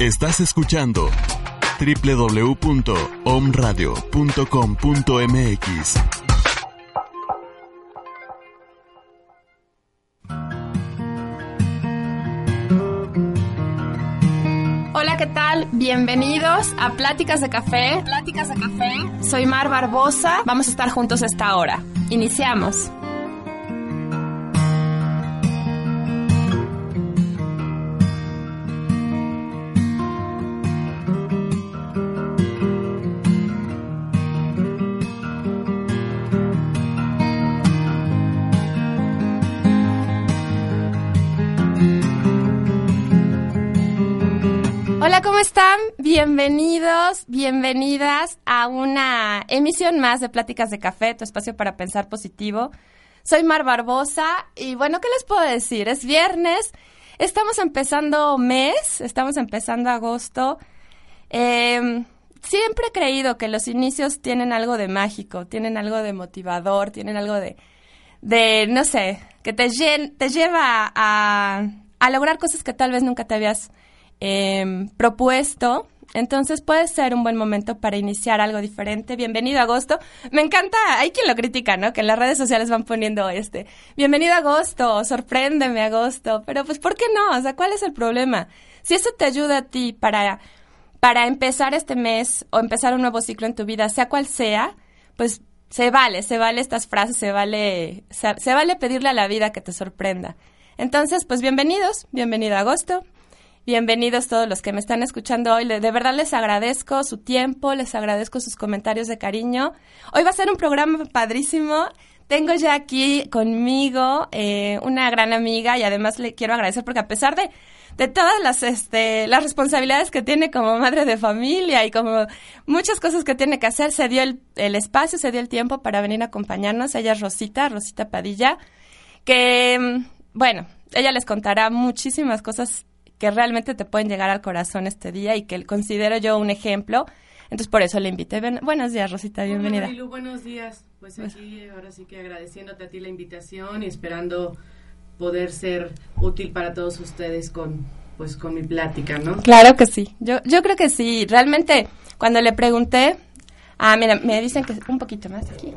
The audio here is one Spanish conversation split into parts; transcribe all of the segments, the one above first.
Estás escuchando www.omradio.com.mx. Hola, ¿qué tal? Bienvenidos a Pláticas de Café. Pláticas de Café. Soy Mar Barbosa. Vamos a estar juntos esta hora. Iniciamos. Bienvenidos, bienvenidas a una emisión más de Pláticas de Café, tu espacio para pensar positivo. Soy Mar Barbosa y bueno, ¿qué les puedo decir? Es viernes, estamos empezando mes, estamos empezando agosto. Eh, siempre he creído que los inicios tienen algo de mágico, tienen algo de motivador, tienen algo de, de no sé, que te, te lleva a, a lograr cosas que tal vez nunca te habías eh, propuesto. Entonces puede ser un buen momento para iniciar algo diferente. Bienvenido a agosto. Me encanta, hay quien lo critica, ¿no? Que en las redes sociales van poniendo este, bienvenido a agosto, sorpréndeme agosto. Pero pues, ¿por qué no? O sea, ¿cuál es el problema? Si eso te ayuda a ti para, para empezar este mes o empezar un nuevo ciclo en tu vida, sea cual sea, pues se vale, se vale estas frases, se vale, se, se vale pedirle a la vida que te sorprenda. Entonces, pues bienvenidos, bienvenido a agosto. Bienvenidos todos los que me están escuchando hoy. De verdad les agradezco su tiempo, les agradezco sus comentarios de cariño. Hoy va a ser un programa padrísimo. Tengo ya aquí conmigo eh, una gran amiga y además le quiero agradecer porque a pesar de, de todas las, este, las responsabilidades que tiene como madre de familia y como muchas cosas que tiene que hacer, se dio el, el espacio, se dio el tiempo para venir a acompañarnos. Ella es Rosita, Rosita Padilla, que, bueno, ella les contará muchísimas cosas que realmente te pueden llegar al corazón este día y que considero yo un ejemplo. Entonces por eso le invité. buenos días, Rosita, bienvenida. Hola, Marilu, buenos días. Pues aquí ahora sí que agradeciéndote a ti la invitación y esperando poder ser útil para todos ustedes con pues con mi plática, ¿no? Claro que sí. Yo yo creo que sí. Realmente cuando le pregunté, ah, mira, me dicen que un poquito más aquí.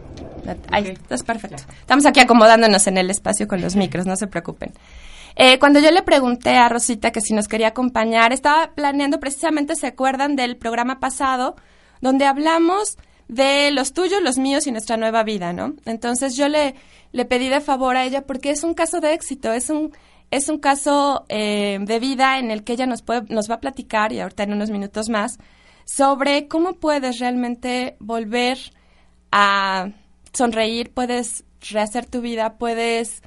Ahí, okay. perfecto. Estamos aquí acomodándonos en el espacio con los micros, no se preocupen. Eh, cuando yo le pregunté a Rosita que si nos quería acompañar, estaba planeando precisamente, ¿se acuerdan del programa pasado? Donde hablamos de los tuyos, los míos y nuestra nueva vida, ¿no? Entonces yo le, le pedí de favor a ella porque es un caso de éxito, es un, es un caso eh, de vida en el que ella nos, puede, nos va a platicar, y ahorita en unos minutos más, sobre cómo puedes realmente volver a sonreír, puedes rehacer tu vida, puedes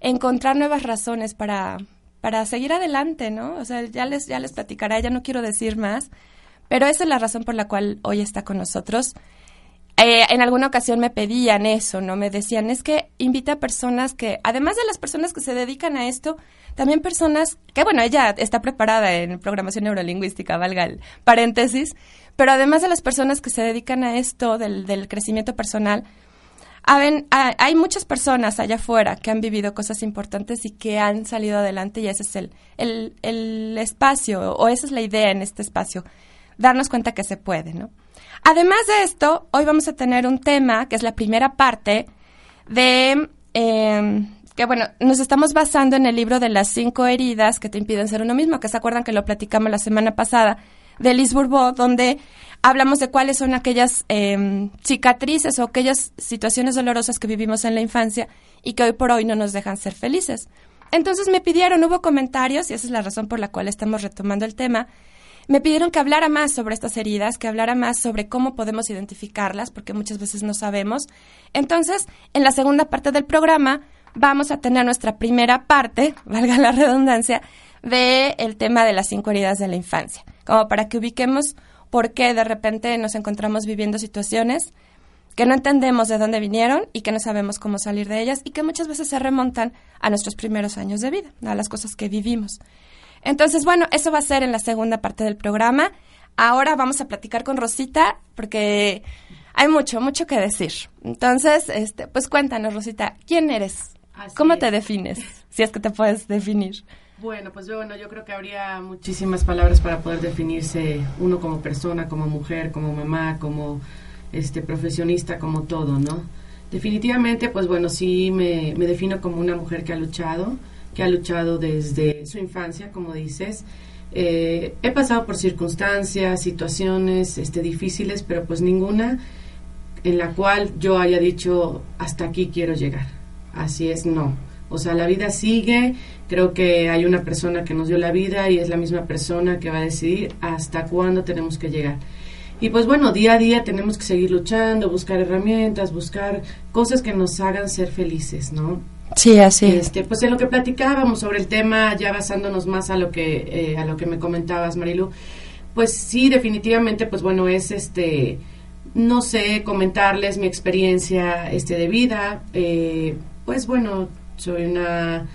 encontrar nuevas razones para, para seguir adelante, ¿no? O sea, ya les, ya les platicará, ya no quiero decir más, pero esa es la razón por la cual hoy está con nosotros. Eh, en alguna ocasión me pedían eso, ¿no? Me decían, es que invita a personas que, además de las personas que se dedican a esto, también personas que, bueno, ella está preparada en programación neurolingüística, valga el paréntesis, pero además de las personas que se dedican a esto del, del crecimiento personal, hay muchas personas allá afuera que han vivido cosas importantes y que han salido adelante y ese es el, el, el, espacio o esa es la idea en este espacio, darnos cuenta que se puede, ¿no? Además de esto, hoy vamos a tener un tema que es la primera parte de... Eh, que bueno, nos estamos basando en el libro de las cinco heridas que te impiden ser uno mismo, que se acuerdan que lo platicamos la semana pasada, de Liz donde hablamos de cuáles son aquellas eh, cicatrices o aquellas situaciones dolorosas que vivimos en la infancia y que hoy por hoy no nos dejan ser felices. Entonces me pidieron, hubo comentarios, y esa es la razón por la cual estamos retomando el tema, me pidieron que hablara más sobre estas heridas, que hablara más sobre cómo podemos identificarlas, porque muchas veces no sabemos. Entonces, en la segunda parte del programa vamos a tener nuestra primera parte, valga la redundancia, del el tema de las cinco heridas de la infancia, como para que ubiquemos por qué de repente nos encontramos viviendo situaciones que no entendemos de dónde vinieron y que no sabemos cómo salir de ellas y que muchas veces se remontan a nuestros primeros años de vida, a las cosas que vivimos. Entonces, bueno, eso va a ser en la segunda parte del programa. Ahora vamos a platicar con Rosita porque hay mucho, mucho que decir. Entonces, este, pues cuéntanos, Rosita, ¿quién eres? Así ¿Cómo es. te defines? Si es que te puedes definir. Bueno, pues bueno, yo creo que habría muchísimas palabras para poder definirse uno como persona, como mujer, como mamá, como este profesionista, como todo, ¿no? Definitivamente, pues bueno, sí me, me defino como una mujer que ha luchado, que ha luchado desde su infancia, como dices. Eh, he pasado por circunstancias, situaciones este, difíciles, pero pues ninguna en la cual yo haya dicho hasta aquí quiero llegar. Así es, no. O sea, la vida sigue, creo que hay una persona que nos dio la vida y es la misma persona que va a decidir hasta cuándo tenemos que llegar. Y pues bueno, día a día tenemos que seguir luchando, buscar herramientas, buscar cosas que nos hagan ser felices, ¿no? Sí, así Este, pues en lo que platicábamos sobre el tema, ya basándonos más a lo que eh, a lo que me comentabas, Marilu, pues sí, definitivamente, pues bueno, es este, no sé, comentarles mi experiencia este de vida. Eh, pues bueno, soy una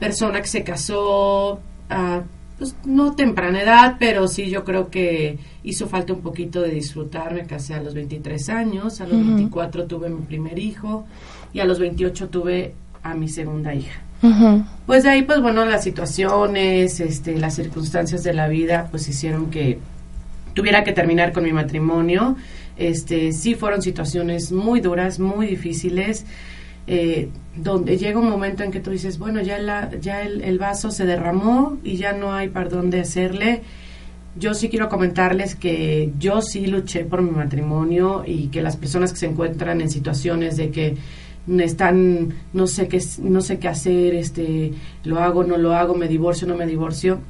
persona que se casó a pues no temprana edad, pero sí yo creo que hizo falta un poquito de disfrutar. Me casé a los 23 años, a los 24 tuve mi primer hijo y a los 28 tuve a mi segunda hija. Pues de ahí, pues bueno, las situaciones, este, las circunstancias de la vida, pues hicieron que tuviera que terminar con mi matrimonio. Este, sí fueron situaciones muy duras, muy difíciles. Eh, donde llega un momento en que tú dices, bueno, ya, la, ya el, vaso se derramó y ya no hay para dónde hacerle. Yo sí quiero comentarles que yo sí luché por mi matrimonio y que las personas que se encuentran en situaciones de que están, no sé qué, no sé qué hacer, este, lo hago, no lo hago, me divorcio, no me divorcio.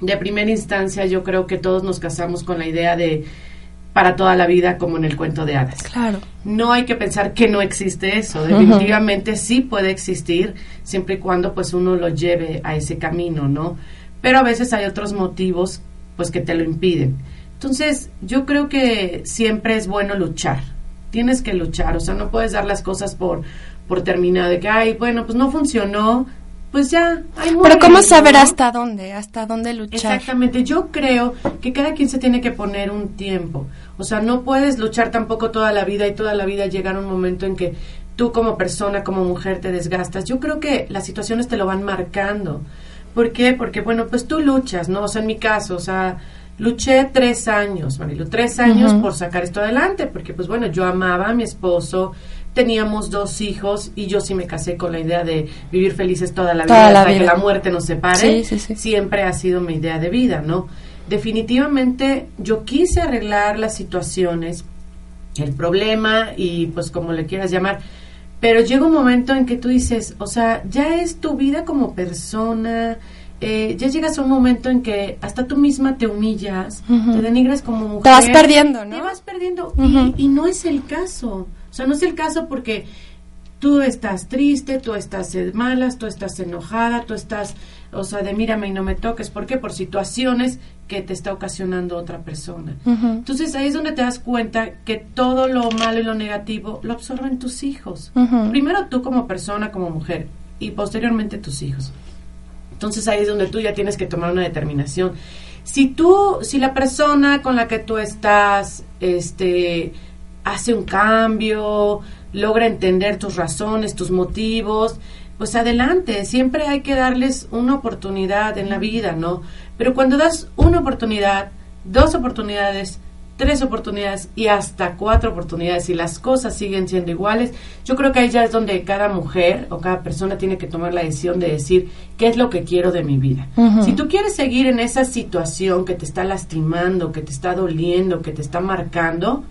De primera instancia, yo creo que todos nos casamos con la idea de para toda la vida como en el cuento de hadas. Claro. No hay que pensar que no existe eso, definitivamente sí puede existir siempre y cuando pues uno lo lleve a ese camino, ¿no? Pero a veces hay otros motivos pues que te lo impiden. Entonces, yo creo que siempre es bueno luchar. Tienes que luchar, o sea, no puedes dar las cosas por por terminado de que ay, bueno, pues no funcionó, pues ya. Pero ¿cómo saber hasta dónde? ¿Hasta dónde luchar? Exactamente. Yo creo que cada quien se tiene que poner un tiempo. O sea, no puedes luchar tampoco toda la vida y toda la vida llegar a un momento en que tú como persona, como mujer, te desgastas. Yo creo que las situaciones te lo van marcando. ¿Por qué? Porque, bueno, pues tú luchas, ¿no? O sea, en mi caso, o sea, luché tres años, Marilu, tres años por sacar esto adelante, porque, pues bueno, yo amaba a mi esposo, teníamos dos hijos y yo sí me casé con la idea de vivir felices toda la vida hasta que la muerte nos separe. Siempre ha sido mi idea de vida, ¿no? Definitivamente yo quise arreglar las situaciones, el problema y pues como le quieras llamar, pero llega un momento en que tú dices, o sea, ya es tu vida como persona, eh, ya llegas a un momento en que hasta tú misma te humillas, te denigras como mujer. Te vas perdiendo, ¿no? Te vas perdiendo y, y no es el caso. O sea, no es el caso porque tú estás triste, tú estás malas, tú estás enojada, tú estás, o sea, de mírame y no me toques. ¿Por qué? Por situaciones que te está ocasionando otra persona. Entonces ahí es donde te das cuenta que todo lo malo y lo negativo lo absorben tus hijos. Primero tú como persona, como mujer, y posteriormente tus hijos. Entonces ahí es donde tú ya tienes que tomar una determinación. Si tú, si la persona con la que tú estás, este, hace un cambio, logra entender tus razones, tus motivos, pues adelante, siempre hay que darles una oportunidad en la vida, ¿no? Pero cuando das una oportunidad, dos oportunidades, tres oportunidades y hasta cuatro oportunidades y las cosas siguen siendo iguales, yo creo que ahí ya es donde cada mujer o cada persona tiene que tomar la decisión de decir qué es lo que quiero de mi vida. Si tú quieres seguir en esa situación que te está lastimando, que te está doliendo, que te está marcando,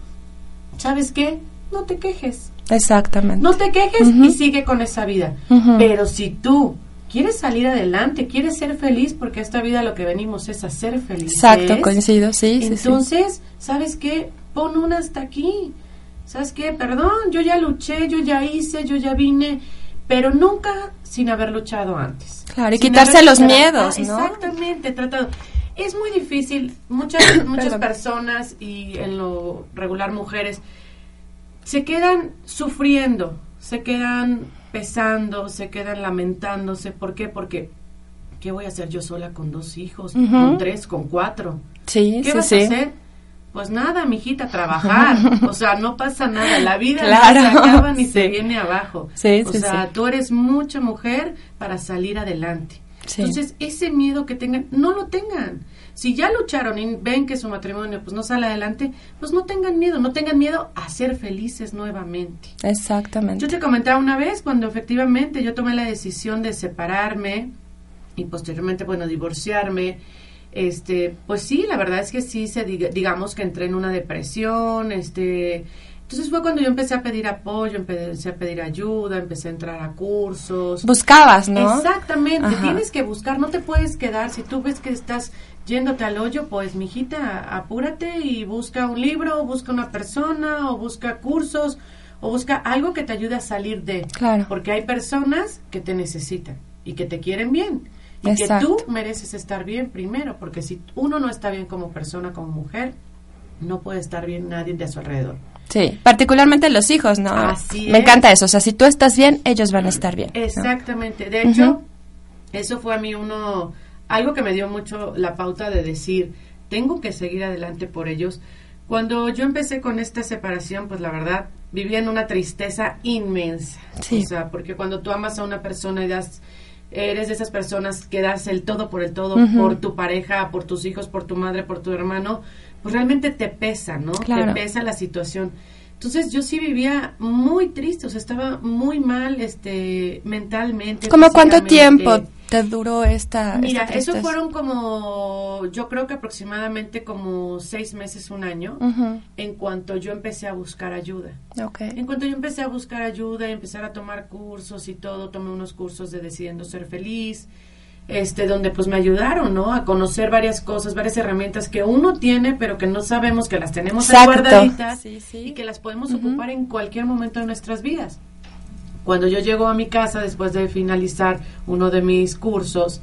¿sabes qué? No te quejes. Exactamente. No te quejes y sigue con esa vida. Pero si tú quieres salir adelante, quieres ser feliz, porque esta vida lo que venimos es a ser felices. Exacto, coincido, sí, Entonces, ¿sabes qué? Pon una hasta aquí. ¿Sabes qué? Perdón, yo ya luché, yo ya hice, yo ya vine, pero nunca sin haber luchado antes. Claro, y quitarse los miedos, ¿no? Exactamente, tratado. Es muy difícil. Muchas, muchas personas y en lo regular mujeres se quedan sufriendo, se quedan pesando, se quedan lamentándose. ¿Por qué? Porque ¿qué voy a hacer yo sola con dos hijos, con tres, con cuatro? Sí, ¿Qué vas a hacer? Pues nada, mijita, trabajar. o sea, no pasa nada. La vida claro. no se acaba ni se viene abajo. o sea, tú eres mucha mujer para salir adelante. Entonces, ese miedo que tengan, no lo tengan. Si ya lucharon y ven que su matrimonio pues no sale adelante, pues no tengan miedo, no tengan miedo a ser felices nuevamente. Exactamente. Yo te comentaba una vez cuando efectivamente yo tomé la decisión de separarme y posteriormente, bueno, divorciarme, este, pues sí, la verdad es que sí se digamos que entré en una depresión, este, entonces fue cuando yo empecé a pedir apoyo, empecé a pedir ayuda, empecé a entrar a cursos. Buscabas, ¿no? Exactamente, tienes que buscar, no te puedes quedar, si tú ves que estás yéndote al hoyo, pues mijita, apúrate y busca un libro, o busca una persona, o busca cursos, o busca algo que te ayude a salir de. Claro. Porque hay personas que te necesitan y que te quieren bien. Y que tú mereces estar bien primero, porque si uno no está bien como persona, como mujer, no puede estar bien nadie de a su alrededor. Sí, particularmente los hijos, ¿no? Así Me encanta eso, o sea, si tú estás bien, ellos van a estar bien. Exactamente, de hecho, eso fue a mí uno algo que me dio mucho la pauta de decir, tengo que seguir adelante por ellos. Cuando yo empecé con esta separación, pues la verdad, vivía en una tristeza inmensa. Sí. O sea, porque cuando tú amas a una persona y das, eres de esas personas que das el todo por el todo, por tu pareja, por tus hijos, por tu madre, por tu hermano, pues realmente te pesa, ¿no? Te pesa la situación. Entonces yo sí vivía muy triste, o sea, estaba muy mal este mentalmente. ¿Cómo cuánto tiempo te duró esta Mira, eso fueron como, yo creo que aproximadamente como seis meses, un año, en cuanto yo empecé a buscar ayuda. Okay. En cuanto yo empecé a buscar ayuda y empezar a tomar cursos y todo, tomé unos cursos de Decidiendo Ser Feliz, este donde pues me ayudaron, ¿no? A conocer varias cosas, varias herramientas que uno tiene, pero que no sabemos que las tenemos guardaditas y que las podemos ocupar en cualquier momento de nuestras vidas. Cuando yo llego a mi casa después de finalizar uno de mis cursos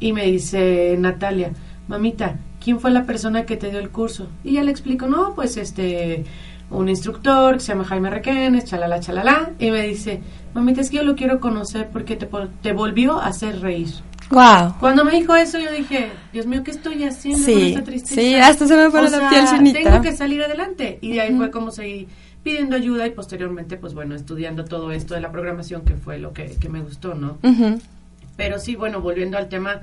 y me dice Natalia, mamita, ¿quién fue la persona que te dio el curso? Y ya le explico, no, pues este, un instructor que se llama Jaime Requenes, chalala, chalala, y me dice, mamita, es que yo lo quiero conocer porque te, te volvió a hacer reír. Wow. Cuando me dijo eso, yo dije, Dios mío, ¿qué estoy haciendo con esta tristeza? Sí, hasta se me pone la piel chinita. Tengo que salir adelante. Y de ahí fue como seguí pidiendo ayuda y posteriormente, pues bueno, estudiando todo esto de la programación, que fue lo que, me gustó, ¿no? Pero sí, bueno, volviendo al tema,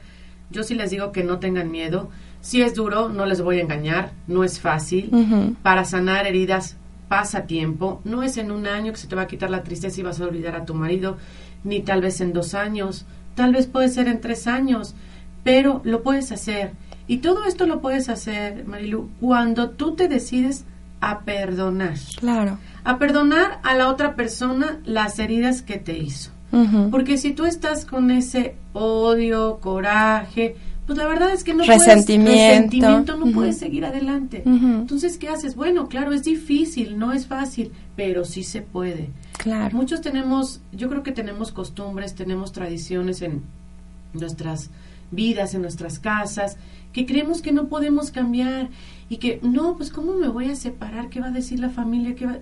yo sí les digo que no tengan miedo. Si es duro, no les voy a engañar, no es fácil. Para sanar heridas pasa tiempo, no es en un año que se te va a quitar la tristeza y vas a olvidar a tu marido, ni tal vez en dos años, tal vez puede ser en tres años, pero lo puedes hacer. Y todo esto lo puedes hacer, Marilu, cuando tú te decides a perdonar. Claro. A perdonar a la otra persona las heridas que te hizo. Porque si tú estás con ese odio, coraje, pues la verdad es que no resentimiento, puedes, resentimiento no puedes seguir adelante. Entonces, ¿qué haces? Bueno, claro, es difícil, no es fácil, pero sí se puede. Claro. Muchos tenemos, yo creo que tenemos costumbres, tenemos tradiciones en nuestras vidas, en nuestras casas, que creemos que no podemos cambiar y que, no, pues ¿cómo me voy a separar? ¿Qué va a decir la familia? ¿Qué va?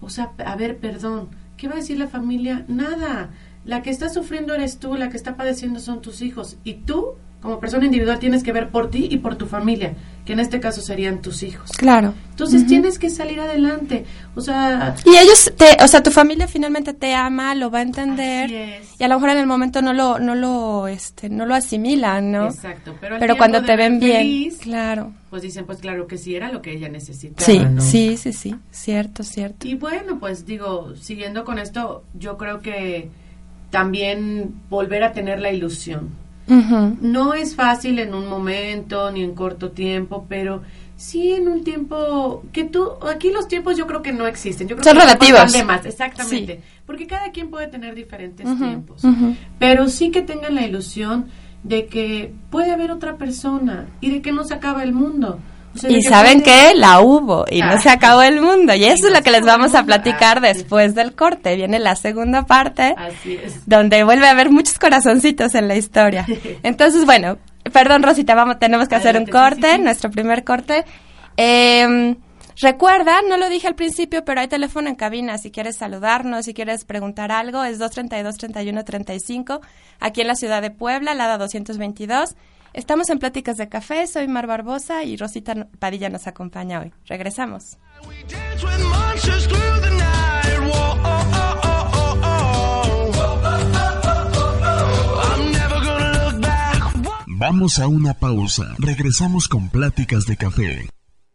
O sea, a ver, perdón, ¿qué va a decir la familia? Nada. La que está sufriendo eres tú, la que está padeciendo son tus hijos. Y tú, como persona individual, tienes que ver por ti y por tu familia, que en este caso serían tus hijos. Claro. Entonces tienes que salir adelante. O sea... Y ellos, te, o sea, tu familia finalmente te ama, lo va a entender. Y a lo mejor en el momento no lo, no lo, este, no lo asimilan, ¿no? Exacto. Pero, pero cuando te ven bien, claro. Pues dicen, pues claro que sí era lo que ella necesitaba. Sí, sí, sí, sí. Cierto, cierto. Y bueno, pues digo, siguiendo con esto, yo creo que también volver a tener la ilusión. No es fácil en un momento ni en corto tiempo, pero sí en un tiempo que tú, aquí los tiempos yo creo que no existen. Yo creo Son que relativos. Más, exactamente. Porque cada quien puede tener diferentes tiempos. Pero sí que tengan la ilusión de que puede haber otra persona y de que no se acaba el mundo y saben que la hubo y no se ah. acabó el mundo. Y eso es lo que les vamos a platicar después del corte. Viene la segunda parte, donde vuelve a haber muchos corazoncitos en la historia. Entonces, bueno, perdón Rosita, vamos, tenemos que hacer un corte, nuestro primer corte. Eh, Recuerda, no lo dije al principio, pero hay teléfono en cabina. Si quieres saludarnos, si quieres preguntar algo, es 232-3135, aquí en la ciudad de Puebla, Lada 222. Estamos en Pláticas de Café, soy Mar Barbosa y Rosita Padilla nos acompaña hoy. Regresamos. Vamos a una pausa. Regresamos con Pláticas de Café.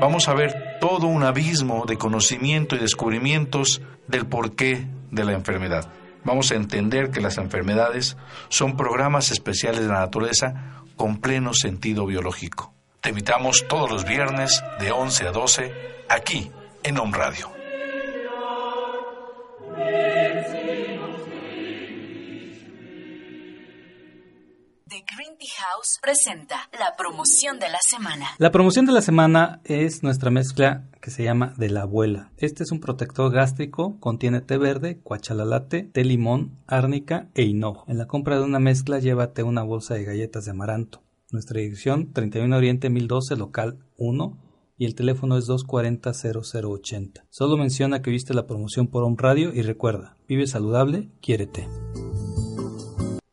Vamos a ver todo un abismo de conocimiento y descubrimientos del porqué de la enfermedad. Vamos a entender que las enfermedades son programas especiales de la naturaleza con pleno sentido biológico. Te invitamos todos los viernes de 11 a 12 aquí en Home Radio. House presenta la promoción de la semana. La promoción de la semana es nuestra mezcla que se llama de la abuela. Este es un protector gástrico, contiene té verde, cuachalalate, té limón, árnica e hinojo. En la compra de una mezcla llévate una bolsa de galletas de amaranto. Nuestra dirección 31 Oriente 1012 local 1 y el teléfono es 240-0080. Solo menciona que viste la promoción por un radio y recuerda, vive saludable, quiérete.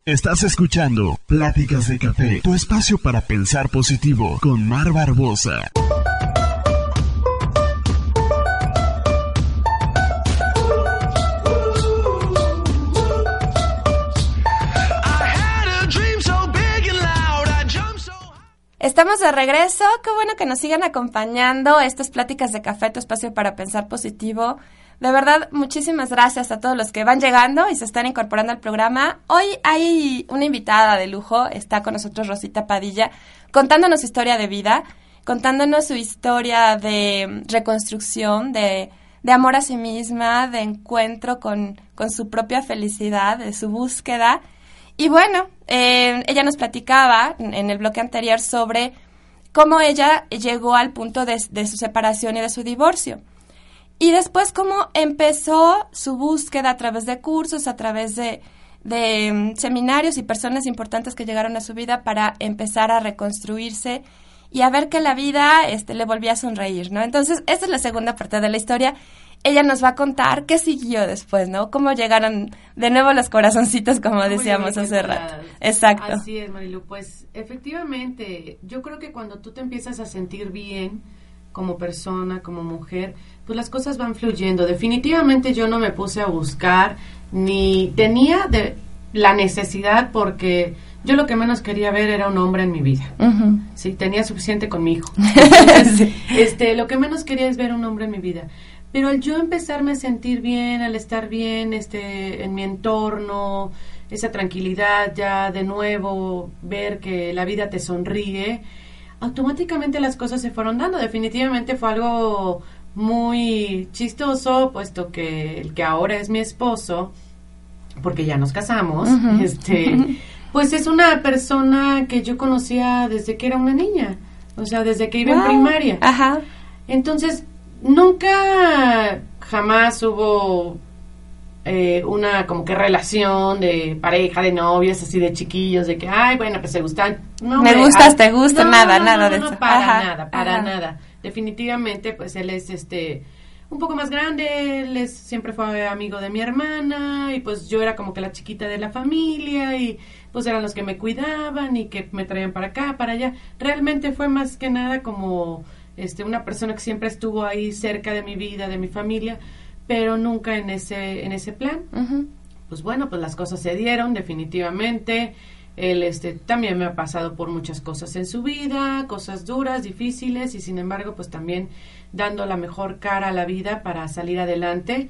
Estás escuchando Pláticas de Café, tu espacio para pensar positivo con Mar Barbosa. Estamos de regreso, qué bueno que nos sigan acompañando. Estas pláticas de café, tu espacio para pensar positivo. De verdad, muchísimas gracias a todos los que van llegando y se están incorporando al programa. Hoy hay una invitada de lujo, está con nosotros Rosita Padilla, contándonos su historia de vida, contándonos su historia de reconstrucción, de, de amor a sí misma, de encuentro con, con, su propia felicidad, de su búsqueda. Y bueno, eh, ella nos platicaba en el bloque anterior sobre cómo ella llegó al punto de, de su separación y de su divorcio. Y después cómo empezó su búsqueda a través de cursos, a través de, de mm, seminarios y personas importantes que llegaron a su vida para empezar a reconstruirse y a ver que la vida este, le volvía a sonreír, ¿no? Entonces, esta es la segunda parte de la historia. Ella nos va a contar qué siguió después, ¿no? Cómo llegaron de nuevo los corazoncitos, como decíamos hace rato. Exacto. Así es, Marilu. Pues efectivamente, yo creo que cuando tú te empiezas a sentir bien como persona, como mujer, pues las cosas van fluyendo. Definitivamente yo no me puse a buscar ni tenía de la necesidad porque yo lo que menos quería ver era un hombre en mi vida. Sí, tenía suficiente con mi hijo. Este, lo que menos quería es ver un hombre en mi vida. Pero al yo empezarme a sentir bien, al estar bien este en mi entorno, esa tranquilidad ya de nuevo, ver que la vida te sonríe, automáticamente las cosas se fueron dando. Definitivamente fue algo muy chistoso, puesto que el que ahora es mi esposo, porque ya nos casamos, este, pues es una persona que yo conocía desde que era una niña, o sea, desde que iba en primaria. Ajá. Entonces, nunca, jamás hubo eh, una como que relación de pareja, de novios, así de chiquillos, de que, ay, bueno, pues se gustan. No, me gustas, te gusta, nada, nada de eso. para nada, para nada definitivamente pues él es este un poco más grande, él es, siempre fue amigo de mi hermana y pues yo era como que la chiquita de la familia y pues eran los que me cuidaban y que me traían para acá, para allá. Realmente fue más que nada como este una persona que siempre estuvo ahí cerca de mi vida, de mi familia, pero nunca en ese en ese plan. Pues bueno, pues las cosas se dieron definitivamente. Él este, también me ha pasado por muchas cosas en su vida, cosas duras, difíciles, y sin embargo, pues también dando la mejor cara a la vida para salir adelante.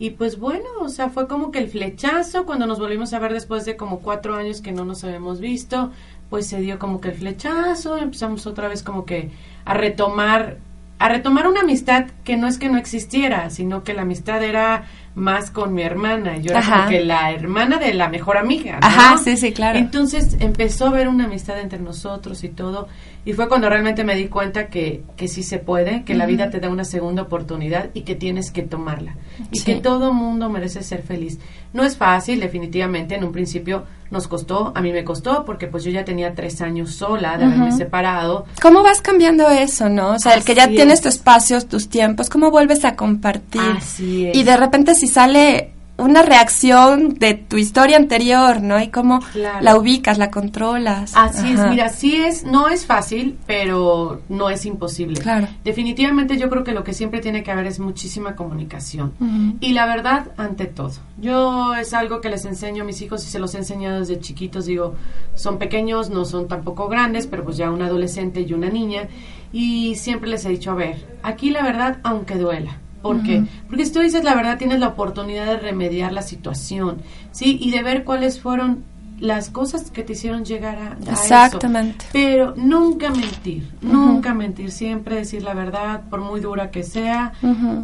Y pues bueno, o sea, fue como que el flechazo, cuando nos volvimos a ver después de como cuatro años que no nos habíamos visto, pues se dio como que el flechazo, empezamos otra vez como que a retomar, a retomar una amistad que no es que no existiera, sino que la amistad era más con mi hermana. Yo era Ajá. como que la hermana de la mejor amiga. ¿no? Ajá, sí, sí, claro. Entonces empezó a haber una amistad entre nosotros y todo. Y fue cuando realmente me di cuenta que, que sí se puede, que la vida te da una segunda oportunidad y que tienes que tomarla. Y Sí. que todo mundo merece ser feliz. No es fácil, definitivamente. En un principio nos costó, a mí me costó, porque pues yo ya tenía tres años sola de haberme separado. ¿Cómo vas cambiando eso, no? O sea, el que ya Así tienes es. tu espacio, tus tiempos, ¿cómo vuelves a compartir? Así es. Y de repente si sale una reacción de tu historia anterior, ¿no? Y cómo Claro. la ubicas, la controlas. Así Ajá. es, mira, sí es, no es fácil, pero no es imposible. Claro. Definitivamente yo creo que lo que siempre tiene que haber es muchísima comunicación. Ujú. Y la verdad, ante todo. Yo es algo que les enseño a mis hijos y se los he enseñado desde chiquitos. Digo, son pequeños, no son tampoco grandes, pero pues ya un adolescente y una niña. Y siempre les he dicho, a ver, aquí la verdad, aunque duela. ¿Por qué? Porque si tú dices la verdad, tienes la oportunidad de remediar la situación, ¿sí? Y de ver cuáles fueron las cosas que te hicieron llegar a, a eso. Exactamente. Pero nunca mentir, nunca mentir, siempre decir la verdad, por muy dura que sea,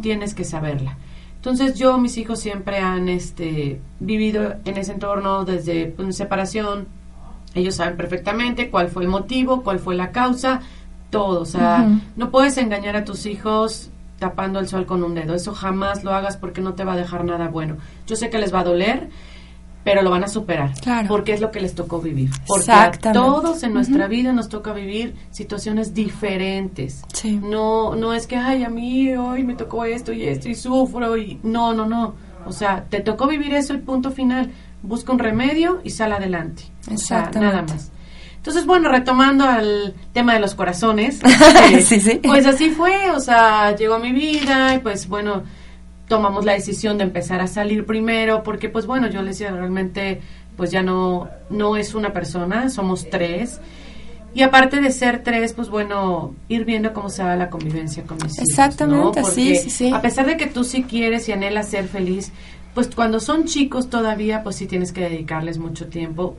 tienes que saberla. Entonces yo, mis hijos siempre han este, vivido en ese entorno desde pues, separación. Ellos saben perfectamente cuál fue el motivo, cuál fue la causa, todo. O sea, no puedes engañar a tus hijos tapando el sol con un dedo. Eso jamás lo hagas porque no te va a dejar nada bueno. Yo sé que les va a doler, pero lo van a superar. Claro. Porque es lo que les tocó vivir. Porque a Exactamente. todos en nuestra vida nos toca vivir situaciones diferentes. Sí. No, no es que, ay, a mí hoy me tocó esto y esto y sufro y no, no, no. O sea, te tocó vivir eso, el punto final. Busca un remedio y sal adelante. O sea, Exactamente. nada más. Entonces, bueno, retomando al tema de los corazones. eh, Sí, sí. Pues así fue, o sea, llegó a mi vida y pues bueno, tomamos la decisión de empezar a salir primero porque pues bueno, yo le decía realmente pues ya no no es una persona, somos tres. Y aparte de ser tres, pues bueno, ir viendo cómo se va la convivencia con mis hijos, Exactamente, ¿no? sí, sí, sí. A pesar de que tú sí quieres y anhelas ser feliz, pues cuando son chicos todavía, pues sí tienes que dedicarles mucho tiempo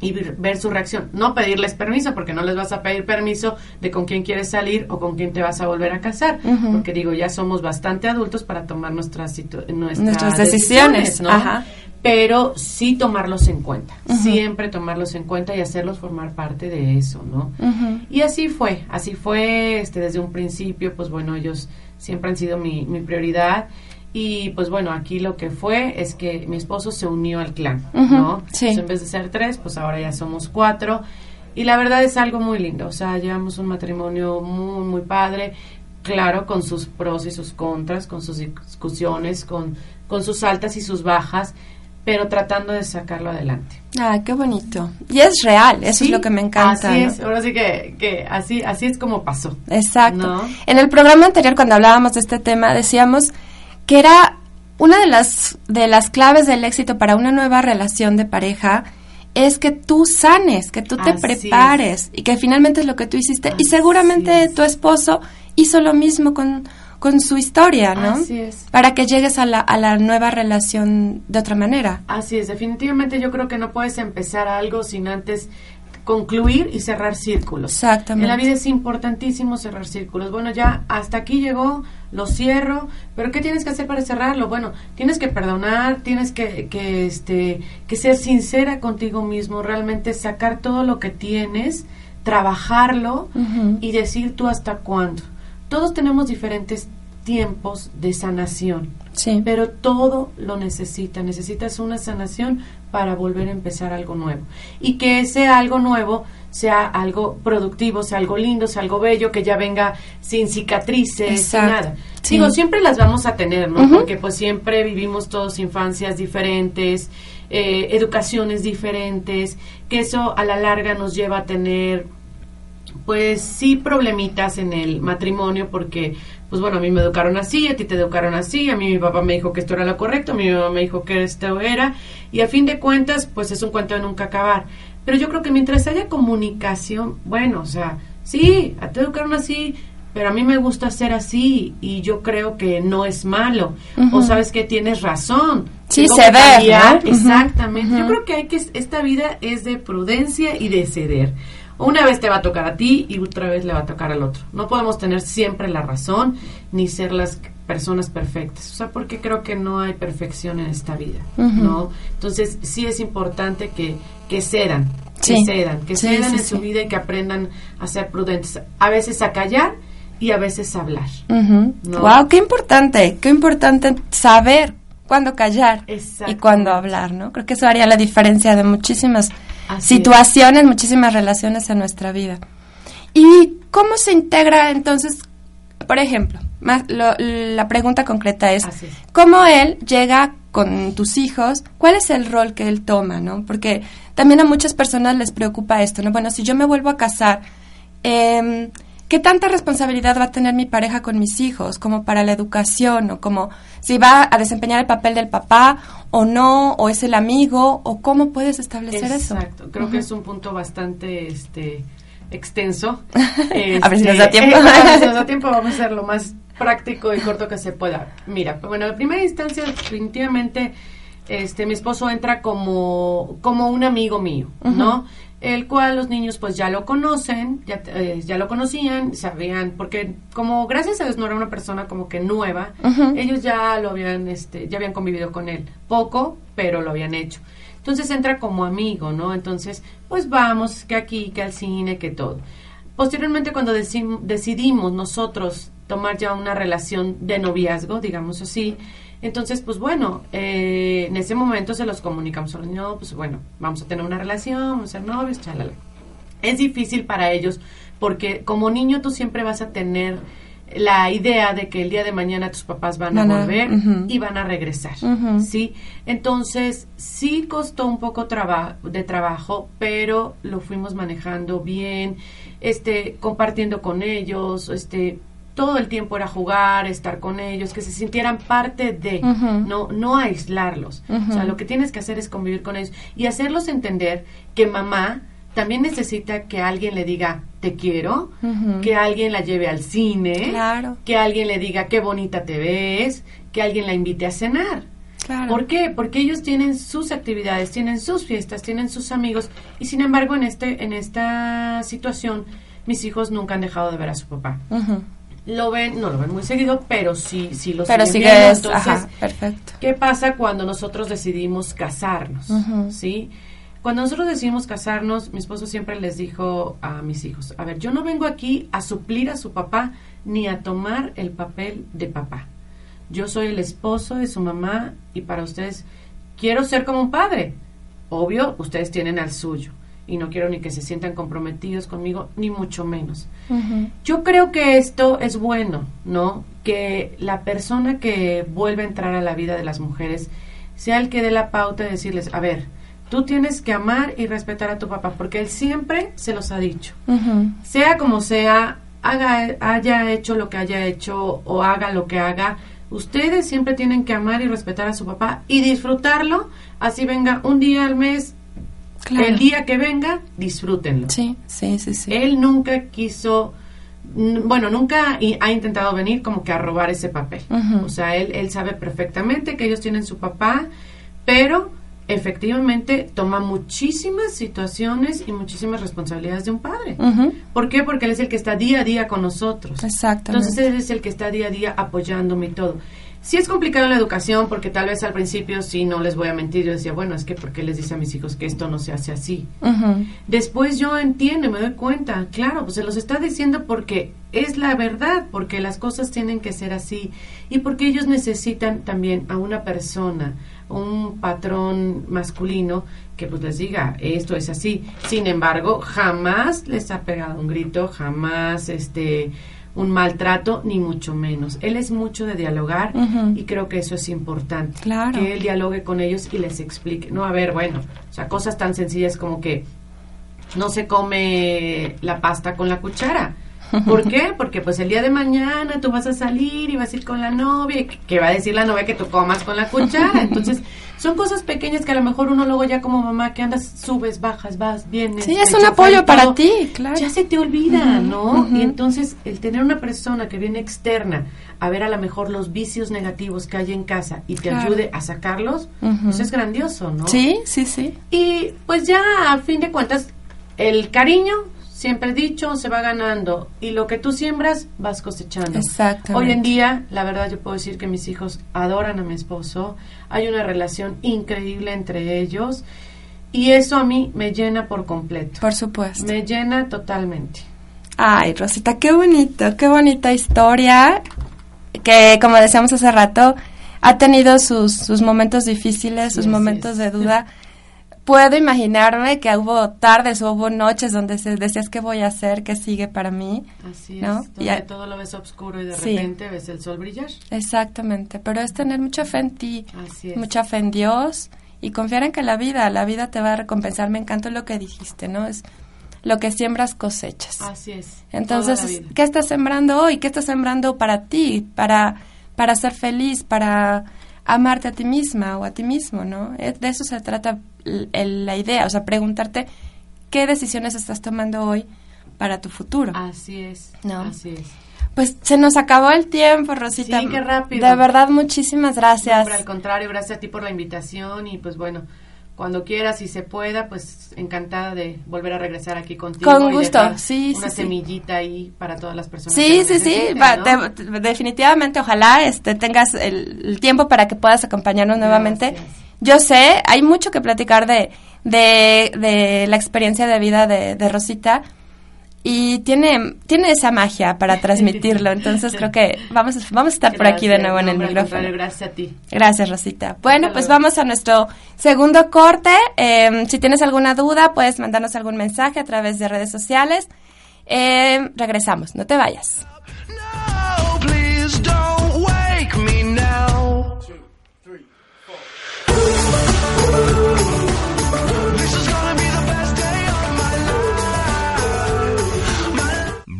y ver, su reacción. No pedirles permiso, porque no les vas a pedir permiso de con quién quieres salir o con quién te vas a volver a casar. Porque digo, ya somos bastante adultos para tomar nuestras, nuestras, Nuestras decisiones, ¿no? ajá. Pero sí tomarlos en cuenta. Siempre tomarlos en cuenta y hacerlos formar parte de eso, ¿no? Y así fue, así fue este, desde un principio, pues bueno, ellos siempre han sido mi, mi prioridad. Y pues bueno, aquí lo que fue es que mi esposo se unió al clan, ¿no? sí. Entonces, en vez de ser tres, pues ahora ya somos cuatro. Y la verdad es algo muy lindo, o sea, llevamos un matrimonio muy, muy padre, claro, con sus pros y sus contras, con sus discusiones, con, con sus altas y sus bajas, pero tratando de sacarlo adelante. Ah, qué bonito. Y es real, eso Sí, es lo que me encanta. Así ¿no? es, ahora sí que, que así, así es como pasó. Exacto. ¿No? En el programa anterior, cuando hablábamos de este tema, decíamos que era una de las, de las claves del éxito para una nueva relación de pareja es que tú sanes, que tú te Así prepares y que finalmente es lo que tú hiciste. y seguramente es. tu esposo hizo lo mismo con, con su historia, ¿no? Así es. Para que llegues a la, a la nueva relación de otra manera. Así es, definitivamente yo creo que no puedes empezar algo sin antes concluir y cerrar círculos. Exactamente. En la vida es importantísimo cerrar círculos. Bueno, ya hasta aquí llegó, lo cierro, pero ¿qué tienes que hacer para cerrarlo? Bueno, tienes que perdonar, tienes que, que, este, que ser sincera contigo mismo, realmente sacar todo lo que tienes, trabajarlo y decir tú hasta cuándo. Todos tenemos diferentes tiempos de sanación. Sí. Pero todo lo necesita. Necesitas una sanación para volver a empezar algo nuevo. Y que ese algo nuevo sea algo productivo, sea algo lindo, sea algo bello, que ya venga sin cicatrices, sin nada. Sí. Digo, siempre las vamos a tener, ¿no? Porque pues siempre vivimos todos infancias diferentes, eh, educaciones diferentes, que eso a la larga nos lleva a tener pues sí problemitas en el matrimonio porque pues bueno a mí me educaron así a ti te educaron así a mí mi papá me dijo que esto era lo correcto a mi mamá me dijo que esto era y a fin de cuentas pues es un cuento de nunca acabar pero yo creo que mientras haya comunicación bueno o sea sí a ti te educaron así pero a mí me gusta ser así y yo creo que no es malo o sabes que tienes razón Sí. ¿no? Ujú. exactamente yo creo que hay que esta vida es de prudencia y de ceder una vez te va a tocar a ti y otra vez le va a tocar al otro. No podemos tener siempre la razón ni ser las personas perfectas, o sea, porque creo que no hay perfección en esta vida. ¿no? Entonces, sí es importante que, que cedan, que cedan, que Sí, cedan sí, en su vida y que aprendan a ser prudentes, a veces a callar y a veces a hablar. No. Wow, qué importante, qué importante saber cuándo callar y cuándo hablar, ¿no? Creo que eso haría la diferencia de muchísimas Así situaciones, muchísimas relaciones en nuestra vida. ¿Y cómo se integra entonces, por ejemplo, más lo- la pregunta concreta es, es. ¿cómo él llega con tus hijos? ¿Cuál es el rol que él toma, no? Porque también a muchas personas les preocupa esto, ¿no? Bueno, si yo me vuelvo a casar, em, ¿qué tanta responsabilidad va a tener mi pareja con mis hijos? Como para la educación, o como si va a desempeñar el papel del papá o no, o es el amigo, o cómo puedes establecer eso. Exacto, creo que es un punto bastante este extenso. Este, A ver si nos da tiempo. eh, a ver si nos da tiempo, vamos a hacer lo más práctico y corto que se pueda. Mira, bueno, en primera instancia, definitivamente, este, mi esposo entra como, como un amigo mío, ¿no? El cual los niños pues ya lo conocen, ya, eh, ya lo conocían, sabían, porque como gracias a Dios no era una persona como que nueva, ellos ya lo habían, este, ya habían convivido con él, poco, pero lo habían hecho. Entonces entra como amigo, ¿no? Entonces, pues vamos, que aquí, que al cine, que todo. Posteriormente, cuando decidimos nosotros tomar ya una relación de noviazgo, digamos así, entonces, pues bueno, eh, en ese momento se los comunicamos a los niños, pues bueno, vamos a tener una relación, vamos a ser novios, chalala. Es difícil para ellos porque como niño tú siempre vas a tener la idea de que el día de mañana tus papás van, a volver y van a regresar. ¿sí? Entonces, sí costó un poco traba- de trabajo, pero lo fuimos manejando bien, este, compartiendo con ellos, este, todo el tiempo era jugar, estar con ellos, que se sintieran parte de, no, no aislarlos. O sea, lo que tienes que hacer es convivir con ellos y hacerlos entender que mamá también necesita que alguien le diga te quiero, que alguien la lleve al cine, Claro. que alguien le diga qué bonita te ves, que alguien la invite a cenar. Claro. ¿Por qué? Porque ellos tienen sus actividades, tienen sus fiestas, tienen sus amigos y sin embargo en este en esta situación mis hijos nunca han dejado de ver a su papá. Lo ven, no lo ven muy seguido, pero sí sí lo Pero siguen viendo. Entonces, ajá, perfecto. ¿Qué pasa cuando nosotros decidimos casarnos? ¿Sí? Cuando nosotros decidimos casarnos, mi esposo siempre les dijo a mis hijos, a ver, yo no vengo aquí a suplir a su papá ni a tomar el papel de papá. Yo soy el esposo de su mamá y para ustedes quiero ser como un padre. Obvio, ustedes tienen al suyo y no quiero ni que se sientan comprometidos conmigo, ni mucho menos. Yo creo que esto es bueno, ¿no? Que la persona que vuelve a entrar a la vida de las mujeres sea el que dé la pauta de decirles, a ver, tú tienes que amar y respetar a tu papá, porque él siempre se los ha dicho. Sea como sea, haga, haya hecho lo que haya hecho o haga lo que haga, ustedes siempre tienen que amar y respetar a su papá y disfrutarlo, así venga un día al mes, Claro. el día que venga, disfrútenlo. Sí, sí, sí, sí. Él nunca quiso, bueno, nunca ha intentado venir como que a robar ese papel. O sea, él, él sabe perfectamente que ellos tienen su papá, pero efectivamente toma muchísimas situaciones y muchísimas responsabilidades de un padre. Ujú. ¿Por qué? Porque él es el que está día a día con nosotros. Exactamente. Entonces él es el que está día a día apoyándome y todo. Sí es complicado en la educación porque tal vez al principio, sí, no les voy a mentir, yo decía, bueno, es que ¿por qué les dice a mis hijos que esto no se hace así? Después yo entiendo me doy cuenta, claro, pues se los está diciendo porque es la verdad, porque las cosas tienen que ser así y porque ellos necesitan también a una persona, un patrón masculino que pues les diga esto es así. Sin embargo, jamás les ha pegado un grito, jamás este un maltrato, ni mucho menos. Él es mucho de dialogar y creo que eso es importante. Claro. Que él dialogue con ellos y les explique. No, a ver, bueno, o sea, cosas tan sencillas como que no se come la pasta con la cuchara. ¿Por qué? Porque pues el día de mañana tú vas a salir y vas a ir con la novia que va a decir la novia que tú comas con la cuchara. Entonces, son cosas pequeñas que a lo mejor uno luego ya como mamá que andas, subes, bajas, vas, vienes. Sí, es un apoyo para todo, ti, claro. Ya se te olvida, ¿no? Y entonces el tener una persona que viene externa a ver a lo mejor los vicios negativos que hay en casa y te Claro. ayude a sacarlos, pues es grandioso, ¿no? Sí, sí, sí. Y pues ya a fin de cuentas, el cariño siempre dicho, se va ganando y lo que tú siembras vas cosechando. Hoy en día, la verdad yo puedo decir que mis hijos adoran a mi esposo, hay una relación increíble entre ellos y eso a mí me llena por completo. Por supuesto. Me llena totalmente. Ay, Rosita, qué bonito, qué bonita historia que, como decíamos hace rato, ha tenido sus, sus momentos difíciles, sus momentos de duda. Puedo imaginarme que hubo tardes o hubo noches donde se decías qué voy a hacer, qué sigue para mí. Así ¿No? es, Y donde a- todo lo ves oscuro y de Sí. repente ves el sol brillar. Exactamente, pero es tener mucha fe en ti, Así es. mucha fe en Dios y confiar en que la vida, la vida te va a recompensar. Me encantó lo que dijiste, ¿no? Es lo que siembras cosechas. Así es. Entonces. ¿qué estás sembrando hoy? ¿Qué estás sembrando para ti? Para, para ser feliz, para amarte a ti misma o a ti mismo, ¿no? Eh, De eso se trata la idea, o sea, preguntarte qué decisiones estás tomando hoy para tu futuro. Así es. No. Así es. Pues se nos acabó el tiempo, Rosita. Sí, qué rápido. De verdad, muchísimas gracias. Al contrario, gracias a ti por la invitación y pues bueno, cuando quieras y se pueda, pues encantada de volver a regresar aquí contigo. Con y gusto, dejar sí, Una sí, sí. semillita ahí para todas las personas. Sí, sí, sí, necesiten, va- ¿no? te- te- definitivamente, ojalá este, tengas el, el tiempo para que puedas acompañarnos nuevamente. Gracias. Yo sé, hay mucho que platicar de, de, de la experiencia de vida de, de Rosita y tiene, tiene esa magia para transmitirlo, entonces creo que vamos, a- vamos a estar por aquí de nuevo en el micrófono. gracias a ti. Gracias, Rosita. Bueno, pues vamos a nuestro segundo corte. Eh, si tienes alguna duda, puedes mandarnos algún mensaje a través de redes sociales. Eh, regresamos, no te vayas.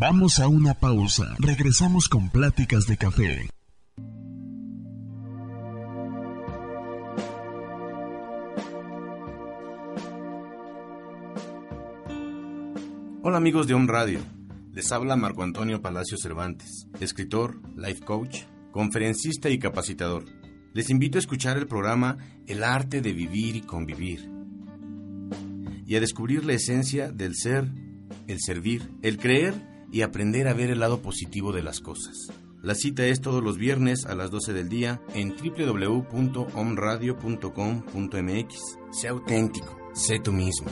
Vamos a una pausa. Regresamos con pláticas de café. Hola amigos de Home Radio, les habla Marco Antonio Palacio Cervantes, escritor, life coach, conferencista y capacitador. Les invito a escuchar el programa El arte de vivir y convivir y a descubrir la esencia del ser, el servir, el creer y aprender a ver el lado positivo de las cosas. La cita es todos los viernes a las 12 del día en www.omradio.com.mx. Sé auténtico, sé tú mismo.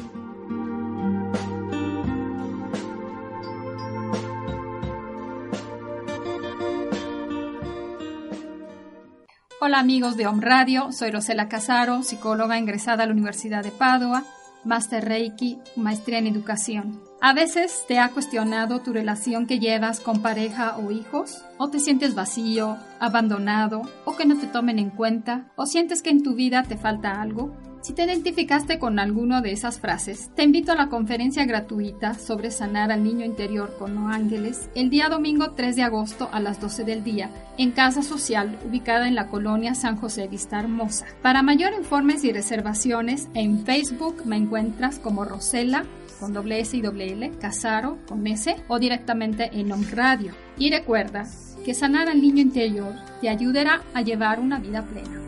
Hola amigos de Om Radio, soy Rosela Casaro, psicóloga ingresada a la Universidad de Padua, Master Reiki, maestría en educación. A veces te ha cuestionado tu relación que llevas con pareja o hijos, o te sientes vacío, abandonado, o que no te tomen en cuenta, o sientes que en tu vida te falta algo. Si te identificaste con alguno de esas frases, te invito a la conferencia gratuita sobre sanar al niño interior con los ángeles el día domingo 3 de agosto a las 12 del día en Casa Social ubicada en la colonia San José Vista Hermosa. Para mayor informes y reservaciones en Facebook me encuentras como Rosela con doble S y doble L, Casaro con S o directamente en Om Radio. Y recuerda que sanar al niño interior te ayudará a llevar una vida plena.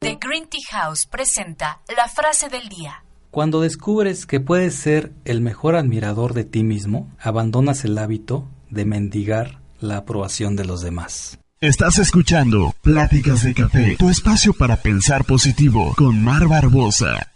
The Green Tea House presenta la frase del día. Cuando descubres que puedes ser el mejor admirador de ti mismo, abandonas el hábito de mendigar la aprobación de los demás. Estás escuchando Pláticas de Café, tu espacio para pensar positivo con Mar Barbosa.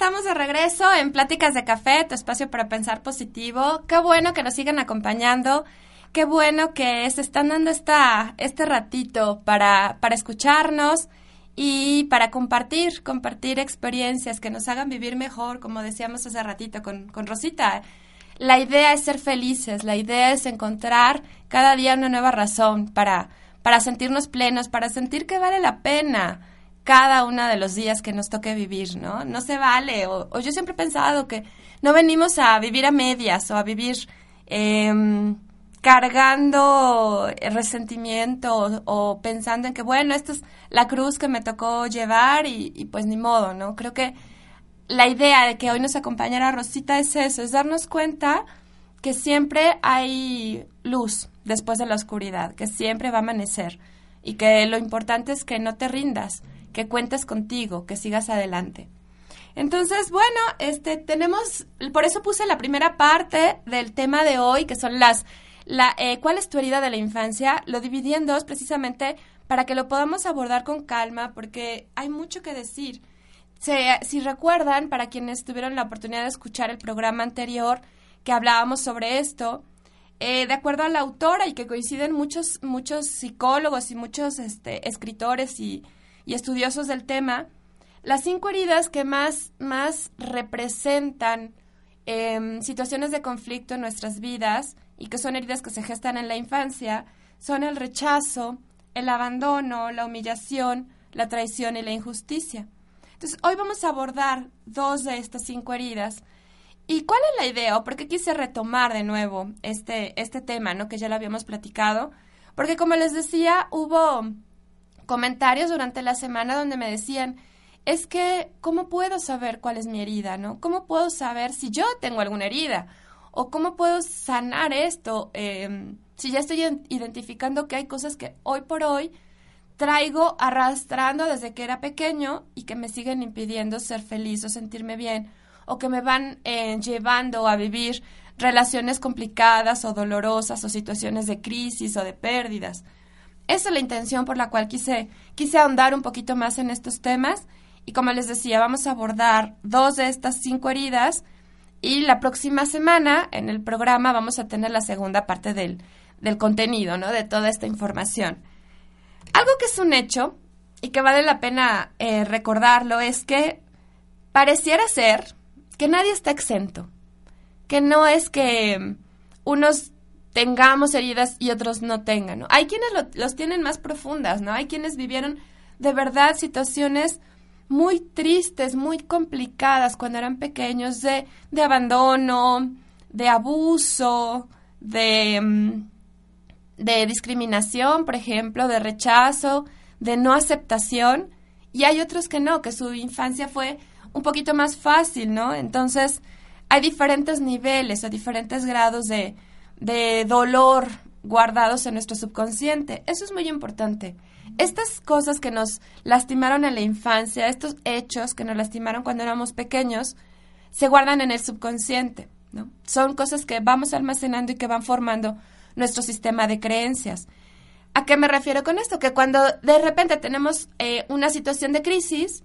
Estamos de regreso en Pláticas de Café, tu espacio para pensar positivo. Qué bueno que nos sigan acompañando. Qué bueno que se están dando esta, este ratito para, para escucharnos y para compartir, compartir experiencias que nos hagan vivir mejor, como decíamos hace ratito con, con Rosita. la idea es ser felices, la idea es encontrar cada día una nueva razón para, para sentirnos plenos, para sentir que vale la pena cada uno de los días que nos toque vivir, ¿no? No se vale, o, o yo siempre he pensado que no venimos a vivir a medias o a vivir em, cargando resentimiento o, o pensando en que, bueno, esta es la cruz que me tocó llevar y, y pues ni modo, ¿no? Creo que la idea de que hoy nos acompañara Rosita es eso, es darnos cuenta que siempre hay luz después de la oscuridad, que siempre va a amanecer y que lo importante es que no te rindas, que cuentes contigo, que sigas adelante. Entonces, bueno, este tenemos, por eso puse la primera parte del tema de hoy, que son las, la, eh, ¿cuál es tu herida de la infancia? Lo dividí en dos precisamente para que lo podamos abordar con calma, porque hay mucho que decir. Si recuerdan, para quienes tuvieron la oportunidad de escuchar el programa anterior que hablábamos sobre esto, eh, de acuerdo a la autora y que coinciden muchos, muchos psicólogos y muchos este, escritores y, y estudiosos del tema, las cinco heridas que más, más representan em, situaciones de conflicto en nuestras vidas y que son heridas que se gestan en la infancia son el rechazo, el abandono, la humillación, la traición y la injusticia. Entonces, hoy vamos a abordar dos de estas cinco heridas. ¿Y cuál es la idea? ¿O por qué quise retomar de nuevo este, este tema, ¿no? Que ya lo habíamos platicado. Porque como les decía, hubo comentarios durante la semana donde me decían, es que, ¿cómo puedo saber cuál es mi herida, no? ¿Cómo puedo saber si yo tengo alguna herida? ¿O cómo puedo sanar esto? eh, si ya estoy ident- identificando que hay cosas que hoy por hoy traigo arrastrando desde que era pequeño y que me siguen impidiendo ser feliz o sentirme bien, o que me van eh, llevando a vivir relaciones complicadas o dolorosas o situaciones de crisis o de pérdidas. Esa es la intención por la cual quise, quise ahondar un poquito más en estos temas y como les decía, vamos a abordar dos de estas cinco heridas y la próxima semana en el programa vamos a tener la segunda parte del, del contenido, ¿no? De toda esta información. Algo que es un hecho y que vale la pena eh, recordarlo es que pareciera ser que nadie está exento, que no es que mm, unos tengamos heridas y otros no tengan, ¿no? Hay quienes lo- los tienen más profundas, ¿no? Hay quienes vivieron de verdad situaciones muy tristes, muy complicadas cuando eran pequeños, de, de abandono, de abuso, de, mm, de discriminación, por ejemplo, de rechazo, de no aceptación, y hay otros que no, que su infancia fue un poquito más fácil, ¿no? Entonces, hay diferentes niveles o diferentes grados de, de dolor guardados en nuestro subconsciente. Eso es muy importante. Estas cosas que nos lastimaron en la infancia, estos hechos que nos lastimaron cuando éramos pequeños, se guardan en el subconsciente, ¿no? Son cosas que vamos almacenando y que van formando nuestro sistema de creencias. ¿A qué me refiero con esto? Que cuando de repente tenemos eh, una situación de crisis,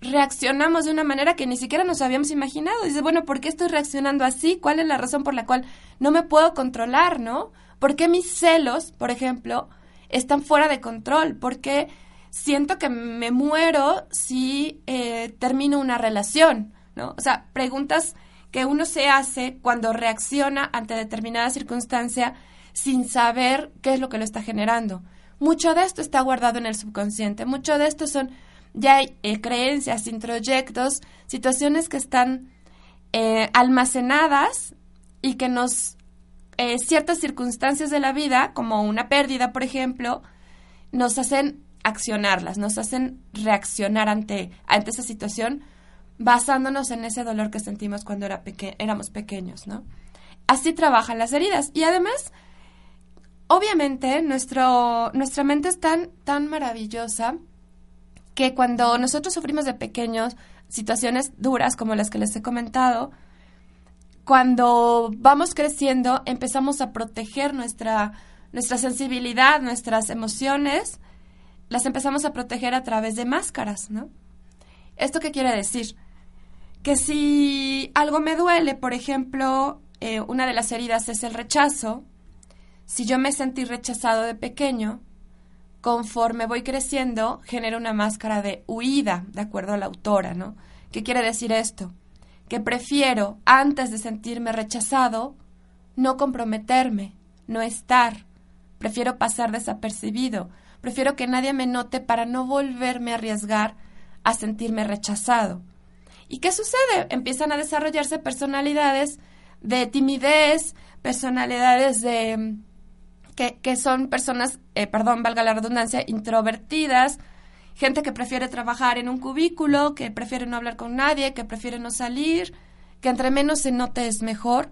reaccionamos de una manera que ni siquiera nos habíamos imaginado. Dices, bueno, ¿por qué estoy reaccionando así? ¿Cuál es la razón por la cual no me puedo controlar, no? ¿Por qué mis celos, por ejemplo, están fuera de control? ¿Por qué siento que me muero si eh, termino una relación, no? O sea, preguntas que uno se hace cuando reacciona ante determinada circunstancia sin saber qué es lo que lo está generando. Mucho de esto está guardado en el subconsciente, mucho de esto son ya hay eh, creencias, introyectos, situaciones que están eh, almacenadas y que nos eh, ciertas circunstancias de la vida, como una pérdida, por ejemplo, nos hacen accionarlas, nos hacen reaccionar ante, ante esa situación basándonos en ese dolor que sentimos cuando era peque éramos pequeños, ¿no? Así trabajan las heridas. Y además, obviamente, nuestro, nuestra mente es tan, tan maravillosa que cuando nosotros sufrimos de pequeños situaciones duras como las que les he comentado, cuando vamos creciendo empezamos a proteger nuestra, nuestra sensibilidad, nuestras emociones, las empezamos a proteger a través de máscaras, ¿no? ¿Esto qué quiere decir? Que si algo me duele, por ejemplo, eh, una de las heridas es el rechazo, si yo me sentí rechazado de pequeño, conforme voy creciendo, genera una máscara de huida, de acuerdo a la autora, ¿no? ¿Qué quiere decir esto? que prefiero, antes de sentirme rechazado, no comprometerme, no estar. Prefiero pasar desapercibido. Prefiero que nadie me note para no volverme a arriesgar a sentirme rechazado. ¿Y qué sucede? Empiezan a desarrollarse personalidades de timidez, personalidades de que, que son personas, eh, perdón, valga la redundancia, introvertidas, gente que prefiere trabajar en un cubículo, que prefiere no hablar con nadie, que prefiere no salir, que entre menos se note es mejor.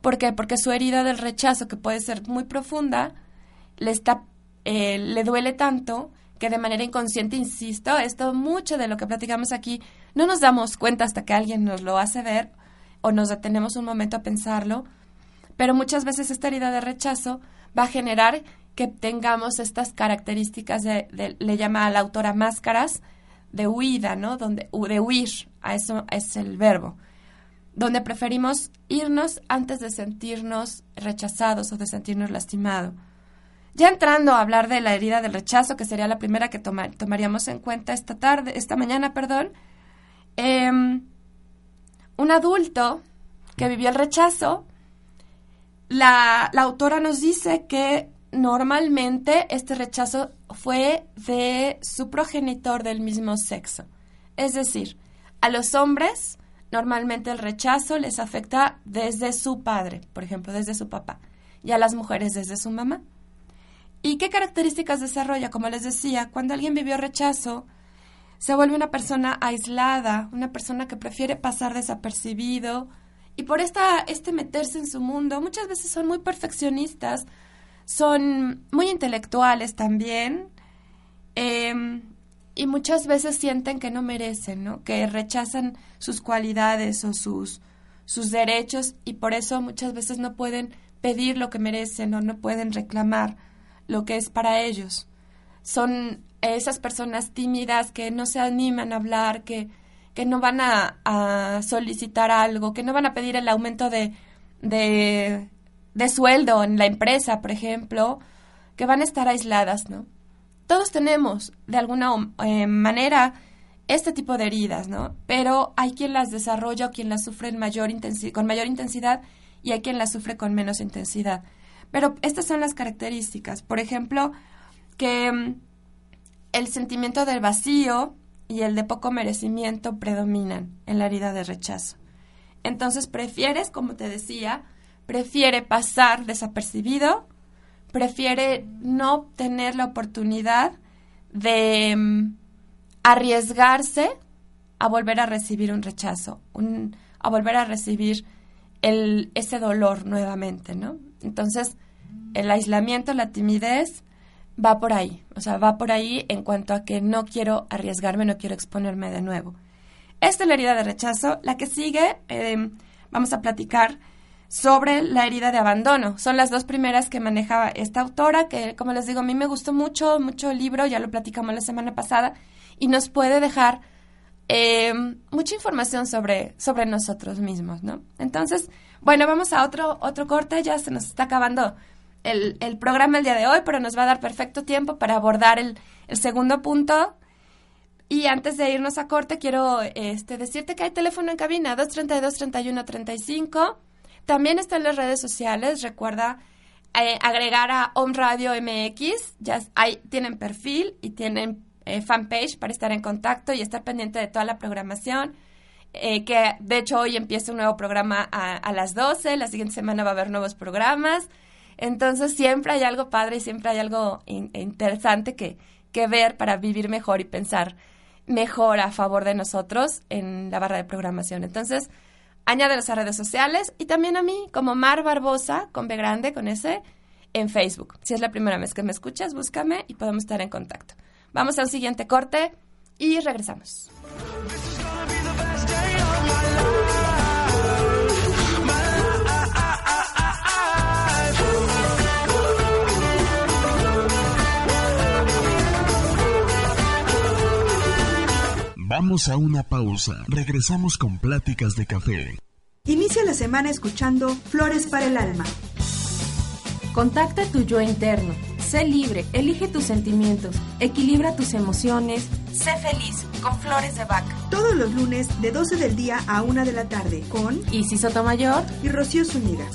¿Por qué? Porque su herida del rechazo, que puede ser muy profunda, le está eh, le duele tanto que de manera inconsciente, insisto, esto mucho de lo que platicamos aquí, no nos damos cuenta hasta que alguien nos lo hace ver o nos detenemos un momento a pensarlo, pero muchas veces esta herida de rechazo va a generar que tengamos estas características de, le llama a la autora máscaras de huida, ¿no? Donde, de huir, a eso es el verbo, donde preferimos irnos antes de sentirnos rechazados o de sentirnos lastimados. Ya entrando a hablar de la herida del rechazo, que sería la primera que toma- tomaríamos en cuenta esta tarde, esta mañana, perdón, em, un adulto que vivió el rechazo, la, autora nos dice que normalmente este rechazo fue de su progenitor del mismo sexo. Es decir, a los hombres normalmente el rechazo les afecta desde su padre, por ejemplo, desde su papá, y a las mujeres desde su mamá. ¿Y qué características desarrolla? Como les decía, cuando alguien vivió rechazo, se vuelve una persona aislada, una persona que prefiere pasar desapercibido y por esta, este meterse en su mundo, muchas veces son muy perfeccionistas, son muy intelectuales también em, y muchas veces sienten que no merecen, ¿no? que rechazan sus cualidades o sus, sus derechos y por eso muchas veces no pueden pedir lo que merecen o no pueden reclamar lo que es para ellos. Son esas personas tímidas que no se animan a hablar, que, que no van a, solicitar algo, que no van a pedir el aumento de, de, sueldo en la empresa, por ejemplo, que van a estar aisladas, ¿no? Todos tenemos, de alguna eh, manera, este tipo de heridas, ¿no? Pero hay quien las desarrolla o quien las sufre con mayor intensidad y hay quien las sufre con menos intensidad. Pero estas son las características. Por ejemplo, que mm, el sentimiento del vacío y el de poco merecimiento predominan en la herida de rechazo. Entonces prefieres, como te decía, prefiere pasar desapercibido, prefiere no tener la oportunidad de mm, arriesgarse a volver a recibir un rechazo, un- a volver a recibir el, ese dolor nuevamente, ¿no? Entonces, el aislamiento, la timidez, va por ahí. O sea, va por ahí en cuanto a que no quiero arriesgarme, no quiero exponerme de nuevo. Esta es la herida de rechazo. La que sigue, eh, vamos a platicar sobre la herida de abandono. Son las dos primeras que maneja esta autora, que como les digo, a mí me gustó mucho, mucho el libro, ya lo platicamos la semana pasada, y nos puede dejar eh, mucha información sobre, sobre nosotros mismos, ¿no? Entonces, bueno, vamos a otro, otro corte, ya se nos está acabando el, programa el día de hoy, pero nos va a dar perfecto tiempo para abordar el, segundo punto. Y antes de irnos a corte, quiero este, decirte que hay teléfono en cabina, 232-3135. También está en las redes sociales, recuerda eh, agregar a Home Radio MX, ya hay, tienen perfil y tienen eh, fanpage para estar en contacto y estar pendiente de toda la programación. eh, que de hecho hoy empieza un nuevo programa a las 12, la siguiente semana va a haber nuevos programas. Entonces siempre hay algo padre y siempre hay algo in- interesante que, que ver para vivir mejor y pensar mejor a favor de nosotros en la barra de programación. Entonces, añádelos a redes sociales y también a mí como Mar Barbosa, con B grande, con S, en Facebook. Si es la primera vez que me escuchas, búscame y podemos estar en contacto. Vamos al siguiente corte y regresamos. Vamos a una pausa. Regresamos con pláticas de café. Inicia la semana escuchando Flores para el Alma. Contacta tu yo interno. Sé libre, elige tus sentimientos, equilibra tus emociones. Sé feliz con Flores de Vaca. Todos los lunes de 12 del día a 1 de la tarde con Isis Sotomayor y Rocío Zúñiga.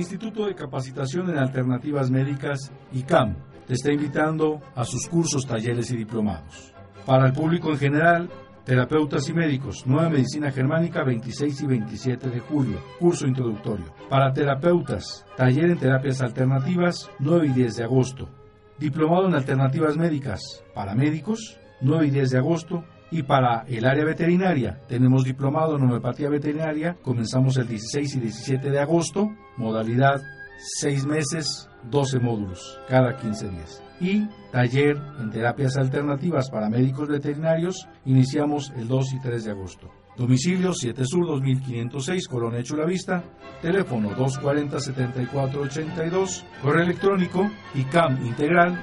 Instituto de Capacitación en Alternativas Médicas, ICAM, te está invitando a sus cursos, talleres y diplomados. Para el público en general, terapeutas y médicos, Nueva Medicina Germánica 26 y 27 de julio, curso introductorio. Para terapeutas, taller en terapias alternativas 9 y 10 de agosto. Diplomado en Alternativas Médicas, para médicos 9 y 10 de agosto. Y para el área veterinaria, tenemos diplomado en homeopatía veterinaria, comenzamos el 16 y 17 de agosto, modalidad 6 meses, 12 módulos, cada 15 días. Y taller en terapias alternativas para médicos veterinarios, iniciamos el 2 y 3 de agosto. Domicilio 7 Sur 2506, Colonia Chulavista, teléfono 240-7482, correo electrónico icamintegral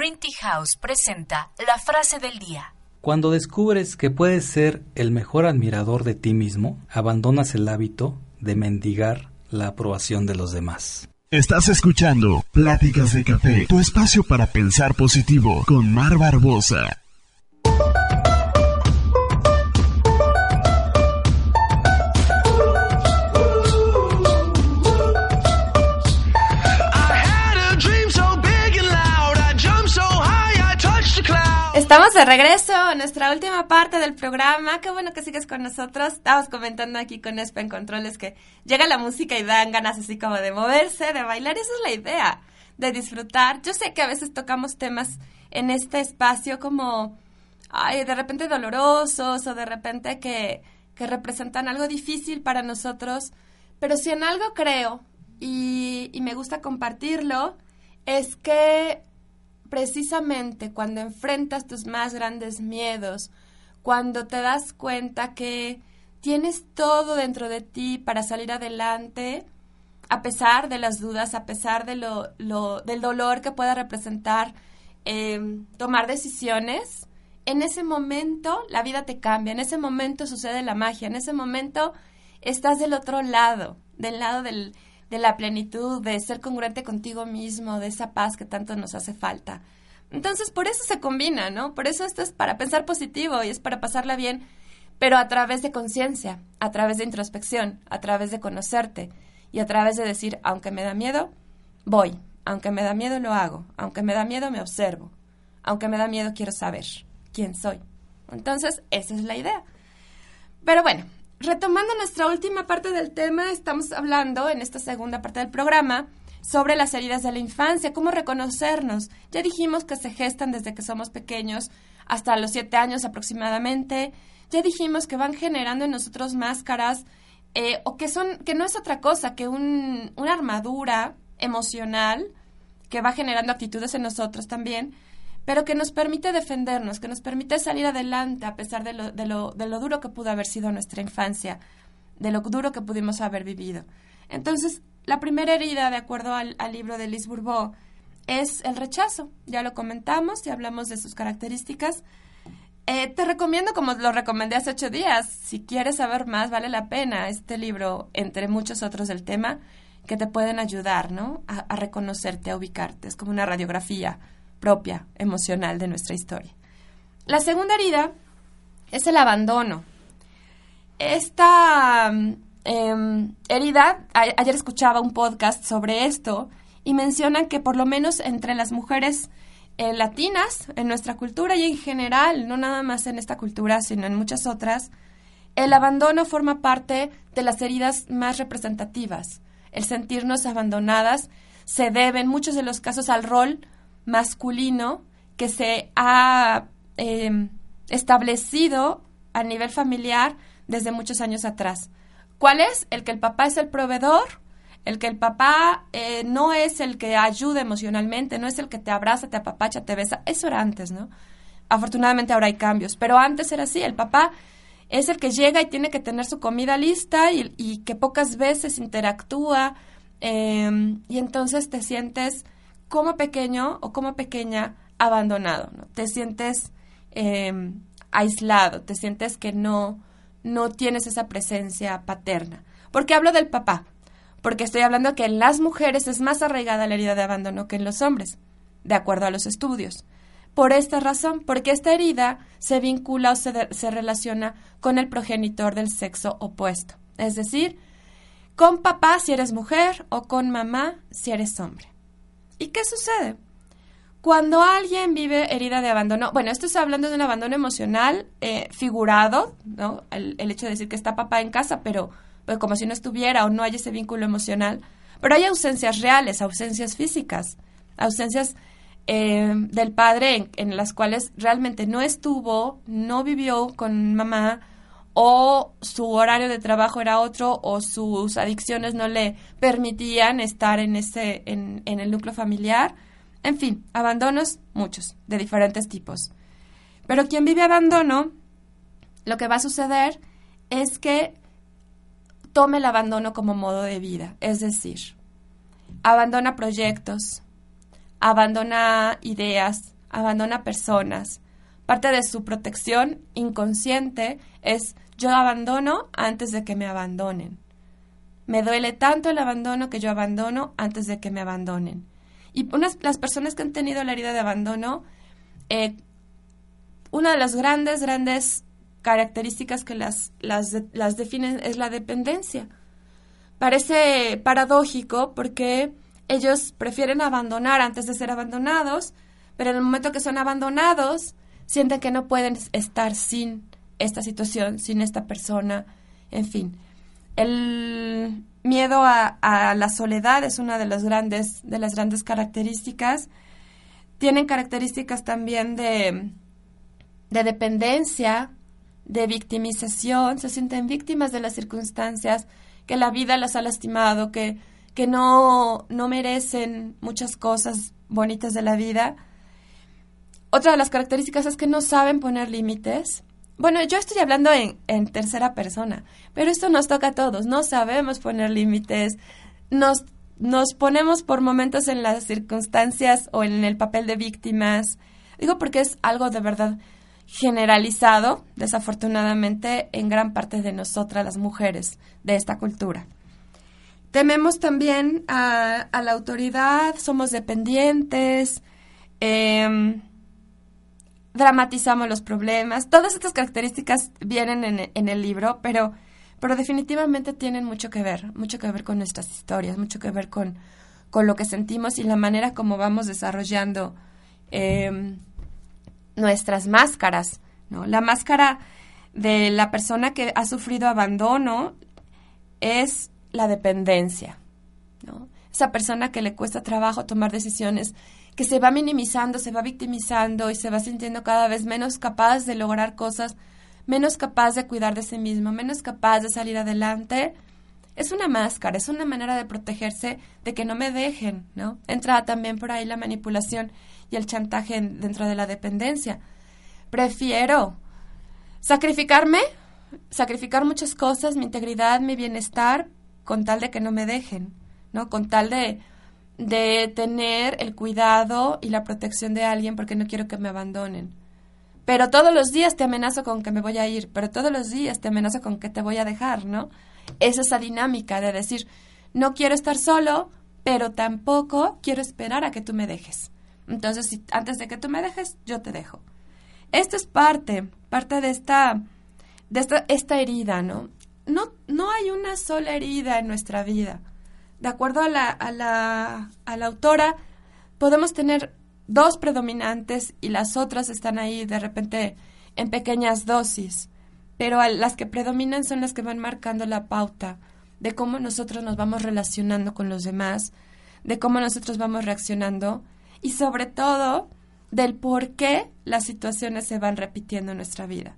Green Tea House presenta la frase del día. Cuando descubres que puedes ser el mejor admirador de ti mismo, abandonas el hábito de mendigar la aprobación de los demás. Estás escuchando Pláticas de Café, tu espacio para pensar positivo con Mar Barbosa. Estamos de regreso a nuestra última parte del programa. Qué bueno que sigues con nosotros. Estábamos comentando aquí con Espa en Controles que llega la música y dan ganas así como de moverse, de bailar. Esa es la idea, de disfrutar. Yo sé que a veces tocamos temas en este espacio como, ay, de repente dolorosos o de repente que, que representan algo difícil para nosotros. Pero si en algo creo y me gusta compartirlo, es que precisamente cuando enfrentas tus más grandes miedos, cuando te das cuenta que tienes todo dentro de ti para salir adelante, a pesar de las dudas, a pesar de lo, del dolor que pueda representar eh, tomar decisiones, en ese momento la vida te cambia, en ese momento sucede la magia, en ese momento estás del otro lado, del lado del, de la plenitud, de ser congruente contigo mismo, de esa paz que tanto nos hace falta. Entonces, por eso se combina, ¿no? Por eso esto es para pensar positivo y es para pasarla bien, pero a través de conciencia, a través de introspección, a través de conocerte y a través de decir, aunque me da miedo, voy, aunque me da miedo lo hago, aunque me da miedo me observo, aunque me da miedo quiero saber quién soy. Entonces, esa es la idea. Pero bueno, retomando nuestra última parte del tema, estamos hablando en esta segunda parte del programa sobre las heridas de la infancia, cómo reconocernos. Ya dijimos que se gestan desde que somos pequeños hasta los siete años aproximadamente. Ya dijimos que van generando en nosotros máscaras eh, o que son que no es otra cosa que un, una armadura emocional que va generando actitudes en nosotros también, pero que nos permite defendernos, que nos permite salir adelante a pesar de lo, de lo, de lo duro que pudo haber sido nuestra infancia, de lo duro que pudimos haber vivido. Entonces, la primera herida, de acuerdo al, libro de Liz Bourbeau, es el rechazo. Ya lo comentamos y hablamos de sus características. Eh, te recomiendo, como lo recomendé hace ocho días, si quieres saber más, vale la pena este libro, entre muchos otros del tema, que te pueden ayudar, ¿no? A, a reconocerte, a ubicarte. Es como una radiografía propia, emocional de nuestra historia. La segunda herida es el abandono. Esta eh, herida, a, ayer escuchaba un podcast sobre esto y mencionan que por lo menos entre las mujeres eh, latinas, en nuestra cultura y en general, no nada más en esta cultura, sino en muchas otras, el abandono forma parte de las heridas más representativas. El sentirnos abandonadas se debe en muchos de los casos al rol masculino que se ha eh, establecido a nivel familiar desde muchos años atrás. ¿Cuál es? El que el papá es el proveedor, el que el papá eh, no es el que ayuda emocionalmente, no es el que te abraza, te apapacha, te besa. Eso era antes, ¿no? Afortunadamente ahora hay cambios, pero antes era así, el papá es el que llega y tiene que tener su comida lista y, que pocas veces interactúa eh, y entonces te sientes como pequeño o como pequeña abandonado, ¿no? Te sientes eh, aislado, te sientes que no, no tienes esa presencia paterna. ¿Por qué hablo del papá? Porque estoy hablando que en las mujeres es más arraigada la herida de abandono que en los hombres, de acuerdo a los estudios. Por esta razón, porque esta herida se vincula o se, se relaciona con el progenitor del sexo opuesto. Es decir, con papá si eres mujer o con mamá si eres hombre. ¿Y qué sucede? Cuando alguien vive herida de abandono, bueno, esto está hablando de un abandono emocional eh, figurado, ¿no? El, hecho de decir que está papá en casa, pero, pero como si no estuviera o no hay ese vínculo emocional. Pero hay ausencias reales, ausencias físicas, ausencias eh, del padre en las cuales realmente no estuvo, no vivió con mamá, o su horario de trabajo era otro, o sus adicciones no le permitían estar en, ese, en, en el núcleo familiar. En fin, abandonos muchos, de diferentes tipos. Pero quien vive abandono, lo que va a suceder es que tome el abandono como modo de vida, es decir, abandona proyectos, abandona ideas, abandona personas. Parte de su protección inconsciente es yo abandono antes de que me abandonen. Me duele tanto el abandono que yo abandono antes de que me abandonen. Y unas, las personas que han tenido la herida de abandono, eh, una de las grandes, grandes características que las, las, las definen es la dependencia. Parece paradójico porque ellos prefieren abandonar antes de ser abandonados, pero en el momento que son abandonados, sienten que no pueden estar sin esta situación, sin esta persona, en fin. El miedo a, la soledad es una de las grandes, de las grandes características. Tienen características también de, de dependencia, de victimización, se sienten víctimas de las circunstancias, que la vida las ha lastimado, que, que no, no merecen muchas cosas bonitas de la vida. Otra de las características es que no saben poner límites. Bueno, yo estoy hablando en, tercera persona, pero esto nos toca a todos. No sabemos poner límites. Nos, ponemos por momentos en las circunstancias o en el papel de víctimas. Digo porque es algo de verdad generalizado, desafortunadamente, en gran parte de nosotras las mujeres de esta cultura. Tememos también a, a la autoridad, somos dependientes, em, dramatizamos los problemas. Todas estas características vienen en, en el libro, pero, pero definitivamente tienen mucho que ver, mucho que ver con nuestras historias, mucho que ver con, con lo que sentimos y la manera como vamos desarrollando em, nuestras máscaras. ¿no? La máscara de la persona que ha sufrido abandono es la dependencia. Esa persona que le cuesta trabajo tomar decisiones, que se va minimizando, se va victimizando y se va sintiendo cada vez menos capaz de lograr cosas, menos capaz de cuidar de sí mismo, menos capaz de salir adelante. Es una máscara, es una manera de protegerse de que no me dejen, ¿no? Entra también por ahí la manipulación y el chantaje en- dentro de la dependencia. Prefiero sacrificarme, sacrificar muchas cosas, mi integridad, mi bienestar, con tal de que no me dejen, ¿no? Con tal de, de tener el cuidado y la protección de alguien porque no quiero que me abandonen. Pero todos los días te amenazo con que me voy a ir, pero todos los días te amenazo con que te voy a dejar, ¿no? Es esa dinámica de decir, no quiero estar solo, pero tampoco quiero esperar a que tú me dejes. Entonces, antes de que tú me dejes, yo te dejo. Esto es parte, parte de esta, de esta, esta herida, ¿no? ¿no? No hay una sola herida en nuestra vida. De acuerdo a la, a la, a la autora, podemos tener dos predominantes y las otras están ahí de repente en pequeñas dosis, pero las que predominan son las que van marcando la pauta de cómo nosotros nos vamos relacionando con los demás, de cómo nosotros vamos reaccionando y sobre todo del por qué las situaciones se van repitiendo en nuestra vida.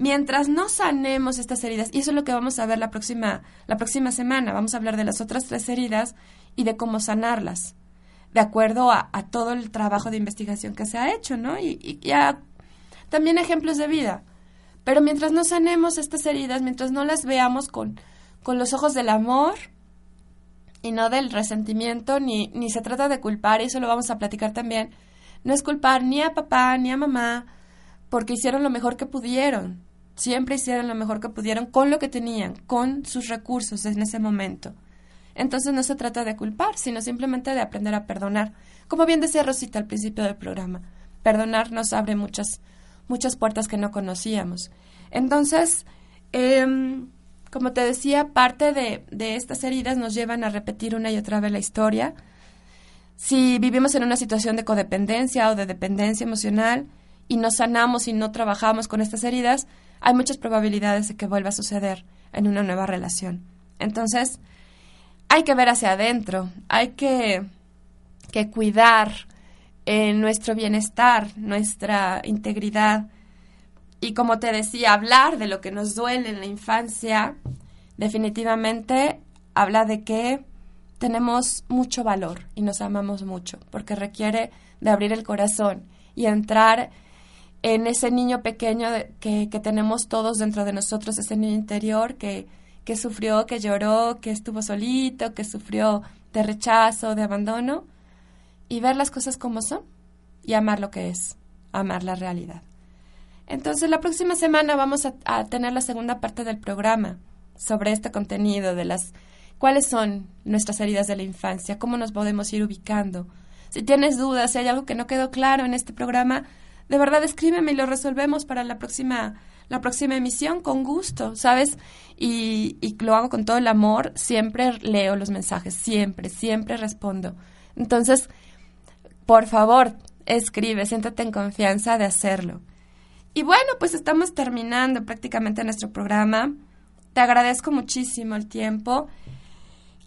Mientras no sanemos estas heridas, y eso es lo que vamos a ver la próxima, la próxima semana, vamos a hablar de las otras tres heridas y de cómo sanarlas, de acuerdo a, todo el trabajo de investigación que se ha hecho, ¿no? Y, y- y a también ejemplos de vida. Pero mientras no sanemos estas heridas, mientras no las veamos con, con los ojos del amor y no del resentimiento, ni, ni se trata de culpar, y eso lo vamos a platicar también, no es culpar ni a papá ni a mamá porque hicieron lo mejor que pudieron. Siempre hicieron lo mejor que pudieron con lo que tenían, con sus recursos en ese momento. Entonces no se trata de culpar, sino simplemente de aprender a perdonar. Como bien decía Rosita al principio del programa, perdonar nos abre muchas, muchas puertas que no conocíamos. Entonces, em, como te decía, parte de, de estas heridas nos llevan a repetir una y otra vez la historia. Si vivimos en una situación de codependencia o de dependencia emocional y no sanamos y no trabajamos con estas heridas, hay muchas probabilidades de que vuelva a suceder en una nueva relación. Entonces, hay que ver hacia adentro, hay que, que cuidar eh, nuestro bienestar, nuestra integridad. Y como te decía, hablar de lo que nos duele en la infancia, definitivamente habla de que tenemos mucho valor y nos amamos mucho, porque requiere de abrir el corazón y entrar en ese niño pequeño de- que, que tenemos todos dentro de nosotros, ese niño interior que, que sufrió, que lloró, que estuvo solito, que sufrió de rechazo, de abandono, y ver las cosas como son y amar lo que es, amar la realidad. Entonces, la próxima semana vamos a, a tener la segunda parte del programa sobre este contenido de las cuáles son nuestras heridas de la infancia, cómo nos podemos ir ubicando. Si tienes dudas, si hay algo que no quedó claro en este programa, de verdad escríbeme y lo resolvemos para la próxima la próxima emisión con gusto, ¿sabes? Y, lo hago con todo el amor, siempre leo los mensajes, siempre, siempre respondo. Entonces, por favor, escribe, siéntate en confianza de hacerlo. Y bueno, pues estamos terminando prácticamente nuestro programa. Te agradezco muchísimo el tiempo.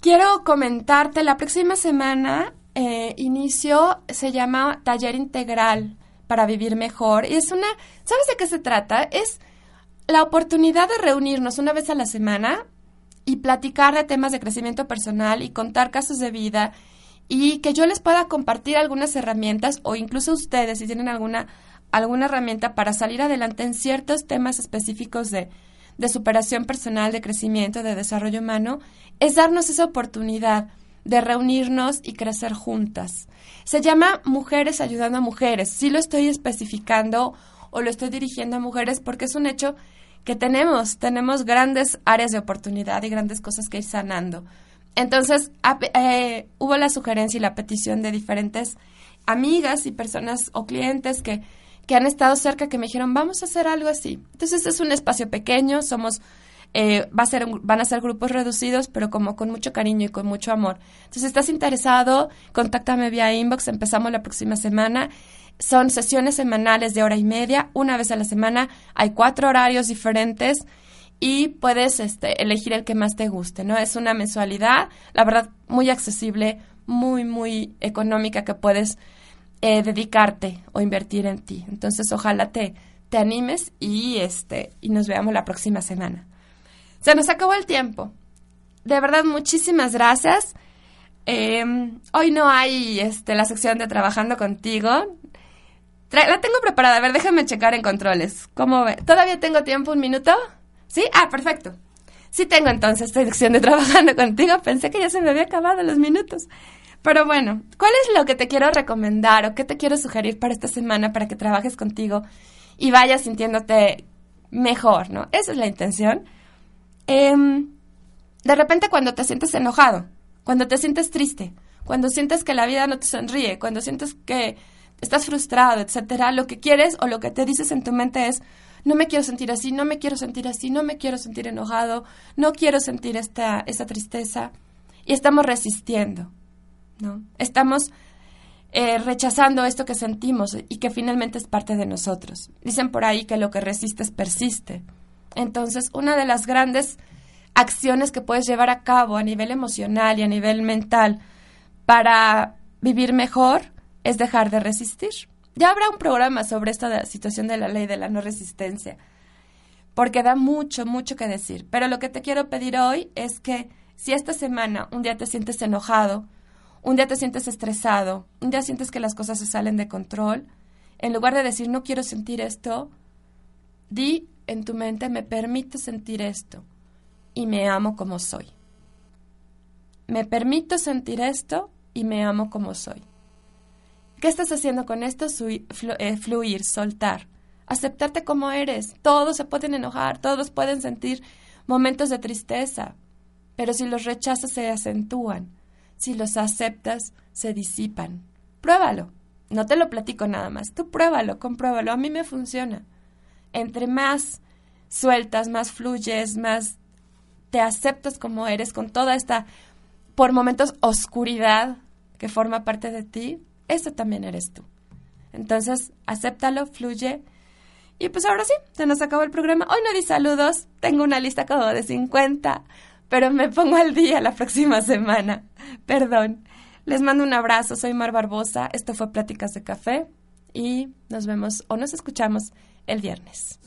Quiero comentarte, la próxima semana eh, inicio, se llama Taller Integral para Vivir Mejor. Y es una, ¿sabes de qué se trata? Es la oportunidad de reunirnos una vez a la semana y platicar de temas de crecimiento personal y contar casos de vida y que yo les pueda compartir algunas herramientas o incluso ustedes si tienen alguna alguna herramienta para salir adelante en ciertos temas específicos de, de superación personal, de crecimiento, de desarrollo humano, es darnos esa oportunidad de reunirnos y crecer juntas. Se llama Mujeres ayudando a mujeres. Sí lo estoy especificando o lo estoy dirigiendo a mujeres porque es un hecho que tenemos, tenemos grandes áreas de oportunidad y grandes cosas que ir sanando. Entonces, eh, hubo la sugerencia y la petición de diferentes amigas y personas o clientes que, que han estado cerca que me dijeron, vamos a hacer algo así. Entonces, es un espacio pequeño, somos, eh, va a ser, van a ser grupos reducidos, pero como con mucho cariño y con mucho amor. Entonces, si estás interesado, contáctame vía inbox, empezamos la próxima semana. Son sesiones semanales de hora y media, una vez a la semana. Hay cuatro horarios diferentes y puedes este, elegir el que más te guste, ¿no? Es una mensualidad, la verdad, muy accesible, muy, muy económica que puedes eh, dedicarte o invertir en ti. Entonces, ojalá te, te animes y, este, y nos veamos la próxima semana. Se nos acabó el tiempo. De verdad, muchísimas gracias. Eh, hoy no hay este, la sección de Trabajando contigo. La tengo preparada. A ver, déjame checar en controles. ¿Cómo ve? ¿Todavía tengo tiempo? ¿Un minuto? ¿Sí? Ah, perfecto. Sí tengo entonces sección de Trabajando contigo. Pensé que ya se me había acabado los minutos. Pero bueno, ¿cuál es lo que te quiero recomendar o qué te quiero sugerir para esta semana para que trabajes contigo y vayas sintiéndote mejor, ¿no? Esa es la intención. Em, de repente cuando te sientes enojado, cuando te sientes triste, cuando sientes que la vida no te sonríe, cuando sientes que estás frustrado, etcétera, lo que quieres o lo que te dices en tu mente es no me quiero sentir así, no me quiero sentir así, no me quiero sentir enojado, no quiero sentir esta, esta tristeza. Y estamos resistiendo, ¿no? Estamos eh, rechazando esto que sentimos y que finalmente es parte de nosotros. Dicen por ahí que lo que resistes persiste. Entonces, una de las grandes acciones que puedes llevar a cabo a nivel emocional y a nivel mental para vivir mejor es dejar de resistir. Ya habrá un programa sobre esta situación de la ley de la no resistencia, porque da mucho, mucho que decir. Pero lo que te quiero pedir hoy es que si esta semana un día te sientes enojado, un día te sientes estresado, un día sientes que las cosas se salen de control, en lugar de decir no quiero sentir esto, Di en tu mente, me permito sentir esto y me amo como soy. Me permito sentir esto y me amo como soy. ¿Qué estás haciendo con esto? Eh, fluir, soltar, aceptarte como eres. Todos se pueden enojar, todos pueden sentir momentos de tristeza, pero si los rechazas se acentúan, si los aceptas se disipan. Pruébalo. No te lo platico nada más. Tú pruébalo, compruébalo. A mí me funciona. Entre más sueltas, más fluyes, más te aceptas como eres con toda esta, por momentos, oscuridad que forma parte de ti, eso también eres tú. Entonces, acéptalo, fluye. Y pues ahora sí, se nos acabó el programa. Hoy no di saludos, tengo una lista como de 50, pero me pongo al día la próxima semana. Perdón. Les mando un abrazo, soy Mar Barbosa, esto fue Pláticas de Café y nos vemos o nos escuchamos el viernes.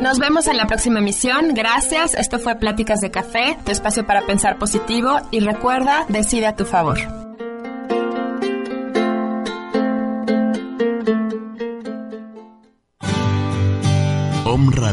Nos vemos en la próxima emisión. Gracias. Esto fue Pláticas de Café, tu espacio para pensar positivo. Y recuerda, decide a tu favor.